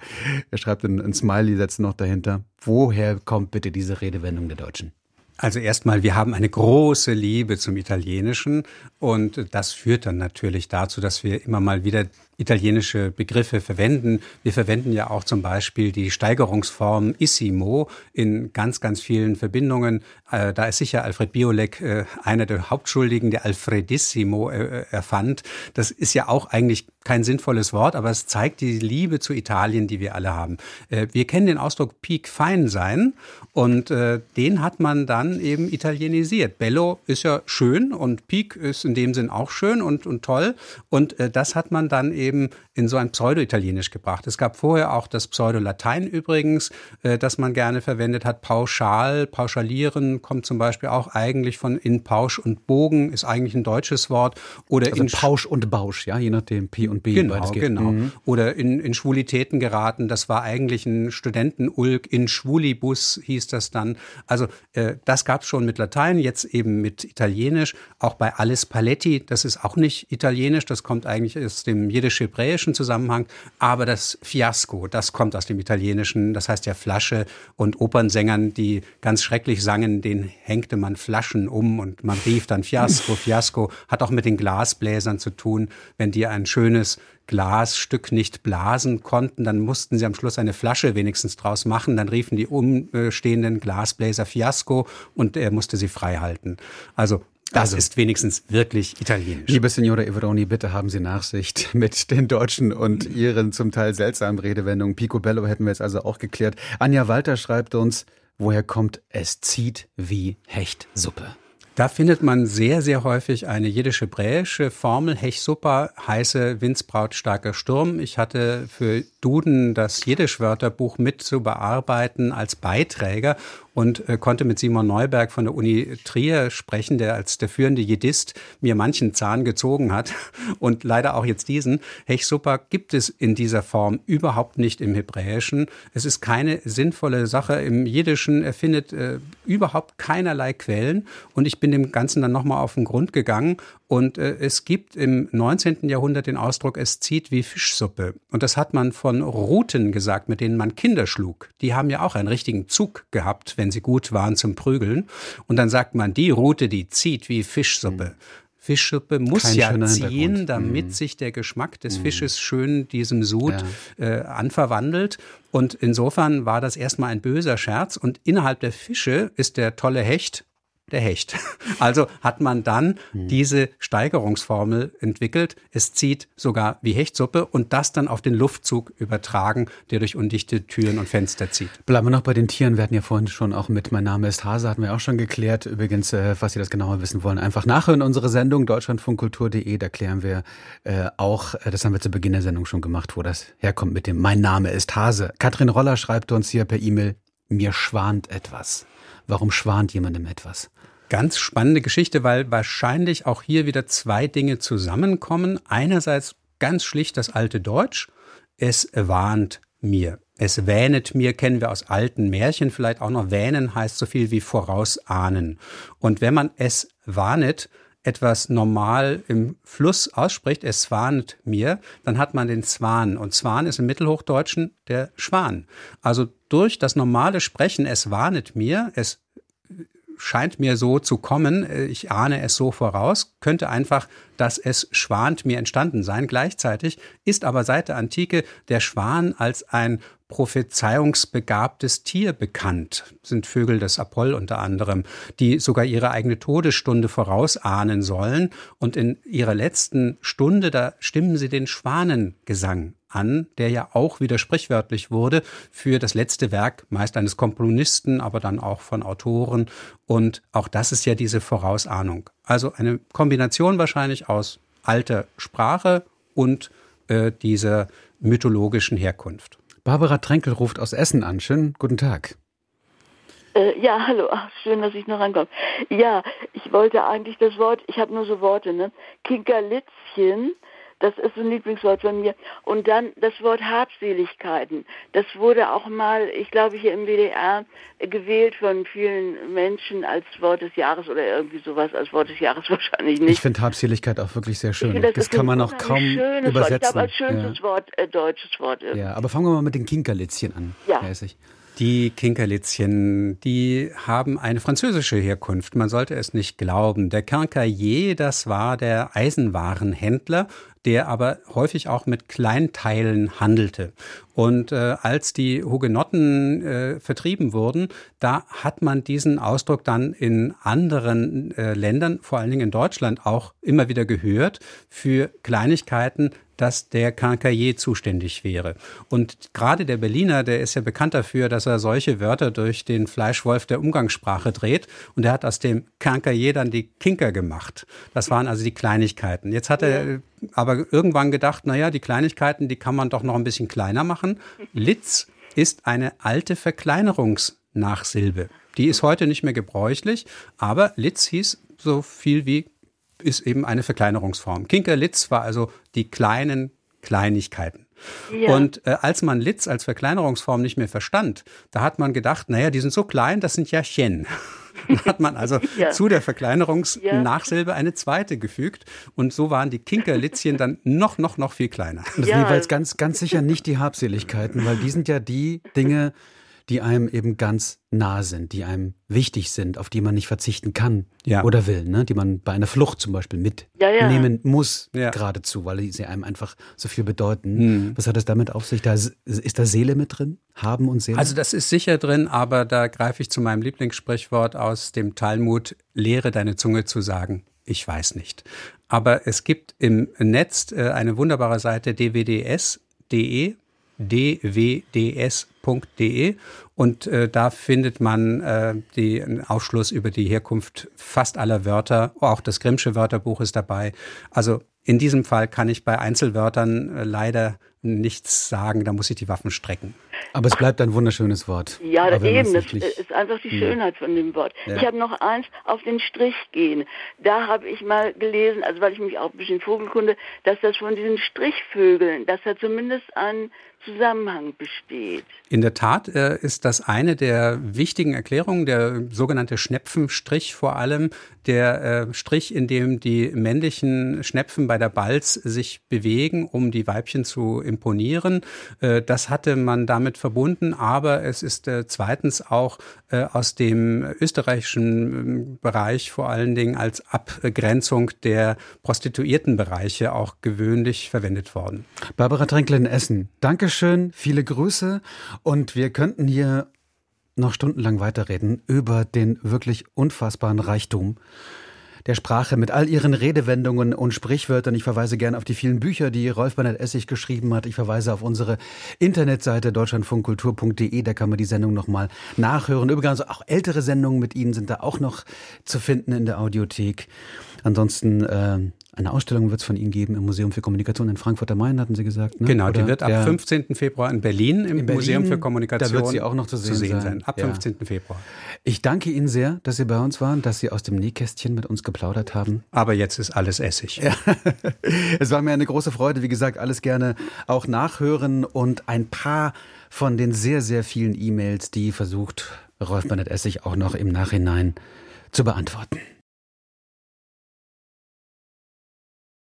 Er schreibt ein, Smiley-Satz noch dahinter. Woher kommt bitte diese Redewendung der Deutschen? Also erstmal, wir haben eine große Liebe zum Italienischen und das führt dann natürlich dazu, dass wir immer mal wieder italienische Begriffe verwenden. Wir verwenden ja auch zum Beispiel die Steigerungsform Issimo in ganz, ganz vielen Verbindungen. Äh, da ist sicher Alfred Biolek äh, einer der Hauptschuldigen, der Alfredissimo äh, erfand. Das ist ja auch eigentlich kein sinnvolles Wort, aber es zeigt die Liebe zu Italien, die wir alle haben. Äh, wir kennen den Ausdruck Peak fein sein und äh, den hat man dann eben italienisiert. Bello ist ja schön und Peak ist in dem Sinn auch schön und, und toll und äh, das hat man dann eben in so ein Pseudo-Italienisch gebracht. Es gab vorher auch das Pseudo-Latein übrigens, das man gerne verwendet hat. Pauschal, pauschalieren kommt zum Beispiel auch eigentlich von in Pausch und Bogen, ist eigentlich ein deutsches Wort. Oder also in Pausch und Bausch, ja, je nachdem, Pi und B. Genau, genau. Mhm. Oder in, in Schwulitäten geraten, das war eigentlich ein Studentenulk, in Schwulibus hieß das dann. Also äh, das gab es schon mit Latein, jetzt eben mit Italienisch. Auch bei Alles Paletti, das ist auch nicht Italienisch, das kommt eigentlich aus dem jiddisch-hebräischen Zusammenhang, aber das Fiasco, das kommt aus dem Italienischen, das heißt ja Flasche und Opernsängern, die ganz schrecklich sangen, den hängte man Flaschen um und man rief dann Fiasco, Fiasco, hat auch mit den Glasbläsern zu tun, wenn die ein schönes Glasstück nicht blasen konnten, dann mussten sie am Schluss eine Flasche wenigstens draus machen. Dann riefen die umstehenden Glasbläser Fiasco und er musste sie frei halten. Also das also, ist wenigstens wirklich italienisch. Liebe Signora Everoni, bitte haben Sie Nachsicht mit den Deutschen und Ihren zum Teil seltsamen Redewendungen. Picobello hätten wir jetzt also auch geklärt. Anja Walter schreibt uns, woher kommt es zieht wie Hechtsuppe? Da findet man sehr, sehr häufig eine jiddisch-hebräische Formel, Hechsuppe, heiße Windsbraut, starker Sturm. Ich hatte für Duden das Jiddisch-Wörterbuch mit zu bearbeiten als Beiträger und äh, konnte mit Simon Neuberg von der Uni Trier sprechen, der als der führende Jiddist mir manchen Zahn gezogen hat und leider auch jetzt diesen. Hechsuppe gibt es in dieser Form überhaupt nicht im Hebräischen. Es ist keine sinnvolle Sache. Im Jiddischen er findet äh, überhaupt keinerlei Quellen und ich bin dem Ganzen dann nochmal auf den Grund gegangen und äh, es gibt im 19. Jahrhundert den Ausdruck, es zieht wie Fischsuppe. Und das hat man von Ruten gesagt, mit denen man Kinder schlug. Die haben ja auch einen richtigen Zug gehabt, wenn sie gut waren zum Prügeln. Und dann sagt man, die Rute, die zieht wie Fischsuppe. Mhm. Fischsuppe muss Kein ja ziehen, damit mhm. sich der Geschmack des mhm. Fisches schön diesem Sud ja. äh, anverwandelt. Und insofern war das erstmal ein böser Scherz. Und innerhalb der Fische ist der tolle Hecht der Hecht. Also hat man dann hm. diese Steigerungsformel entwickelt. Es zieht sogar wie Hechtsuppe und das dann auf den Luftzug übertragen, der durch undichte Türen und Fenster zieht. Bleiben wir noch bei den Tieren. Wir hatten ja vorhin schon auch mit Mein Name ist Hase, hatten wir auch schon geklärt. Übrigens, äh, falls Sie das genauer wissen wollen, einfach nachhören unsere Sendung deutschlandfunkkultur.de. Da klären wir äh, auch, äh, das haben wir zu Beginn der Sendung schon gemacht, wo das herkommt mit dem Mein Name ist Hase. Katrin Roller schreibt uns hier per E-Mail, mir schwant etwas. Warum schwant jemandem etwas? Ganz spannende Geschichte, weil wahrscheinlich auch hier wieder zwei Dinge zusammenkommen. Einerseits ganz schlicht das alte Deutsch. Es warnt mir. Es wähnet mir, kennen wir aus alten Märchen vielleicht auch noch. Wähnen heißt so viel wie vorausahnen. Und wenn man es warnet, etwas normal im Fluss ausspricht, es warnt mir, dann hat man den Zwan. Und Zwan ist im Mittelhochdeutschen der Schwan. Also durch das normale Sprechen, es warnet mir, es scheint mir so zu kommen, äh, ich ahne es so voraus, könnte einfach dass es schwant mir entstanden sein. Gleichzeitig ist aber seit der Antike der Schwan als ein prophezeiungsbegabtes Tier bekannt, sind Vögel des Apoll unter anderem, die sogar ihre eigene Todesstunde vorausahnen sollen. Und in ihrer letzten Stunde, da stimmen sie den Schwanengesang an, der ja auch wieder sprichwörtlich wurde für das letzte Werk, meist eines Komponisten, aber dann auch von Autoren. Und auch das ist ja diese Vorausahnung. Also eine Kombination wahrscheinlich aus alter Sprache und äh, dieser mythologischen Herkunft. Barbara Tränkel ruft aus Essen an. Schönen guten Tag. Äh, ja, hallo. Ach, schön, dass ich noch rankomme. Ja, ich wollte eigentlich das Wort, ich habe nur so Worte, ne? Kinkerlitzchen das ist ein Lieblingswort von mir. Und dann das Wort Habseligkeiten. Das wurde auch mal, ich glaube, hier im WDR gewählt von vielen Menschen als Wort des Jahres oder irgendwie sowas als Wort des Jahres wahrscheinlich nicht. Ich finde Habseligkeit auch wirklich sehr schön. Find, das, das kann man auch kaum übersetzen. Wort. Ich glaube, als schönstes ja. Wort, äh, deutsches Wort. Irgendwie. Ja, aber fangen wir mal mit den Kinkerlitzchen an. Ja. Mäßig. Die Kinkerlitzchen, die haben eine französische Herkunft. Man sollte es nicht glauben. Der Quincaillier, das war der Eisenwarenhändler der aber häufig auch mit Kleinteilen handelte. Und äh, als die Hugenotten äh, vertrieben wurden, da hat man diesen Ausdruck dann in anderen äh, Ländern, vor allen Dingen in Deutschland, auch immer wieder gehört für Kleinigkeiten, dass der Quincaillier zuständig wäre. Und gerade der Berliner, der ist ja bekannt dafür, dass er solche Wörter durch den Fleischwolf der Umgangssprache dreht. Und er hat aus dem Quincaillier dann die Kinker gemacht. Das waren also die Kleinigkeiten. Jetzt hat er aber irgendwann gedacht, naja, die Kleinigkeiten, die kann man doch noch ein bisschen kleiner machen. Litz ist eine alte Verkleinerungsnachsilbe. Die ist heute nicht mehr gebräuchlich, aber Litz hieß so viel wie ist eben eine Verkleinerungsform. Kinkerlitz war also die kleinen Kleinigkeiten. Ja. Und äh, als man Litz als Verkleinerungsform nicht mehr verstand, da hat man gedacht, naja, die sind so klein, das sind ja Chen. Dann hat man also ja. zu der Verkleinerungsnachsilbe eine zweite gefügt und so waren die Kinkerlitzchen dann noch, noch, noch viel kleiner. Das ja. sind jeweils ganz, ganz sicher nicht die Habseligkeiten, weil die sind ja die Dinge, die einem eben ganz nah sind, die einem wichtig sind, auf die man nicht verzichten kann ja. oder will, ne? die man bei einer Flucht zum Beispiel mitnehmen ja, ja. muss, geradezu, weil sie einem einfach so viel bedeuten. Hm. Was hat es damit auf sich? Da ist, ist da Seele mit drin? Haben und Seele? Also das ist sicher drin, aber da greife ich zu meinem Lieblingssprichwort aus dem Talmud, lehre deine Zunge zu sagen. Ich weiß nicht. Aber es gibt im Netz äh, eine wunderbare Seite dwds.de dwds.de und äh, da findet man äh, den Aufschluss über die Herkunft fast aller Wörter. Auch das Grimmsche Wörterbuch ist dabei. Also in diesem Fall kann ich bei Einzelwörtern äh, leider nichts sagen, da muss ich die Waffen strecken. Aber es bleibt ein wunderschönes Wort. Ja, Aber eben, das ist einfach die hm. Schönheit von dem Wort. Ja. Ich habe noch eins, auf den Strich gehen. Da habe ich mal gelesen, also weil ich mich auch ein bisschen Vogelkunde, dass das von diesen Strichvögeln, dass da zumindest ein Zusammenhang besteht. In der Tat äh, ist das eine der wichtigen Erklärungen, der sogenannte Schnepfenstrich vor allem, der äh, Strich, in dem die männlichen Schnepfen bei der Balz sich bewegen, um die Weibchen zu imponieren. Äh, das hatte man damit verbunden, aber es ist äh, zweitens auch äh, aus dem österreichischen ähm, Bereich vor allen Dingen als Abgrenzung der Prostituiertenbereiche auch gewöhnlich verwendet worden. Barbara Tränkle in Essen, Dankeschön, viele Grüße und wir könnten hier noch stundenlang weiterreden über den wirklich unfassbaren Reichtum der Sprache mit all ihren Redewendungen und Sprichwörtern. Ich verweise gerne auf die vielen Bücher, die Rolf Bernhard Essig geschrieben hat. Ich verweise auf unsere Internetseite deutschlandfunkkultur.de. Da kann man die Sendung nochmal nachhören. Übrigens auch ältere Sendungen mit Ihnen sind da auch noch zu finden in der Audiothek. Ansonsten äh, eine Ausstellung wird es von Ihnen geben im Museum für Kommunikation in Frankfurt am Main, hatten Sie gesagt. Ne? Genau, die Oder wird ab 15. Februar in Berlin im in Berlin, Museum für Kommunikation da wird sie auch noch zu sehen, zu sehen sein. sein. Ab ja. 15. Februar. Ich danke Ihnen sehr, dass Sie bei uns waren, dass Sie aus dem Nähkästchen mit uns geplaudert haben. Aber jetzt ist alles Essig. Ja. es war mir eine große Freude. Wie gesagt, alles gerne auch nachhören und ein paar von den sehr, sehr vielen E-Mails, die versucht Rolf Bernhard Essig auch noch im Nachhinein zu beantworten.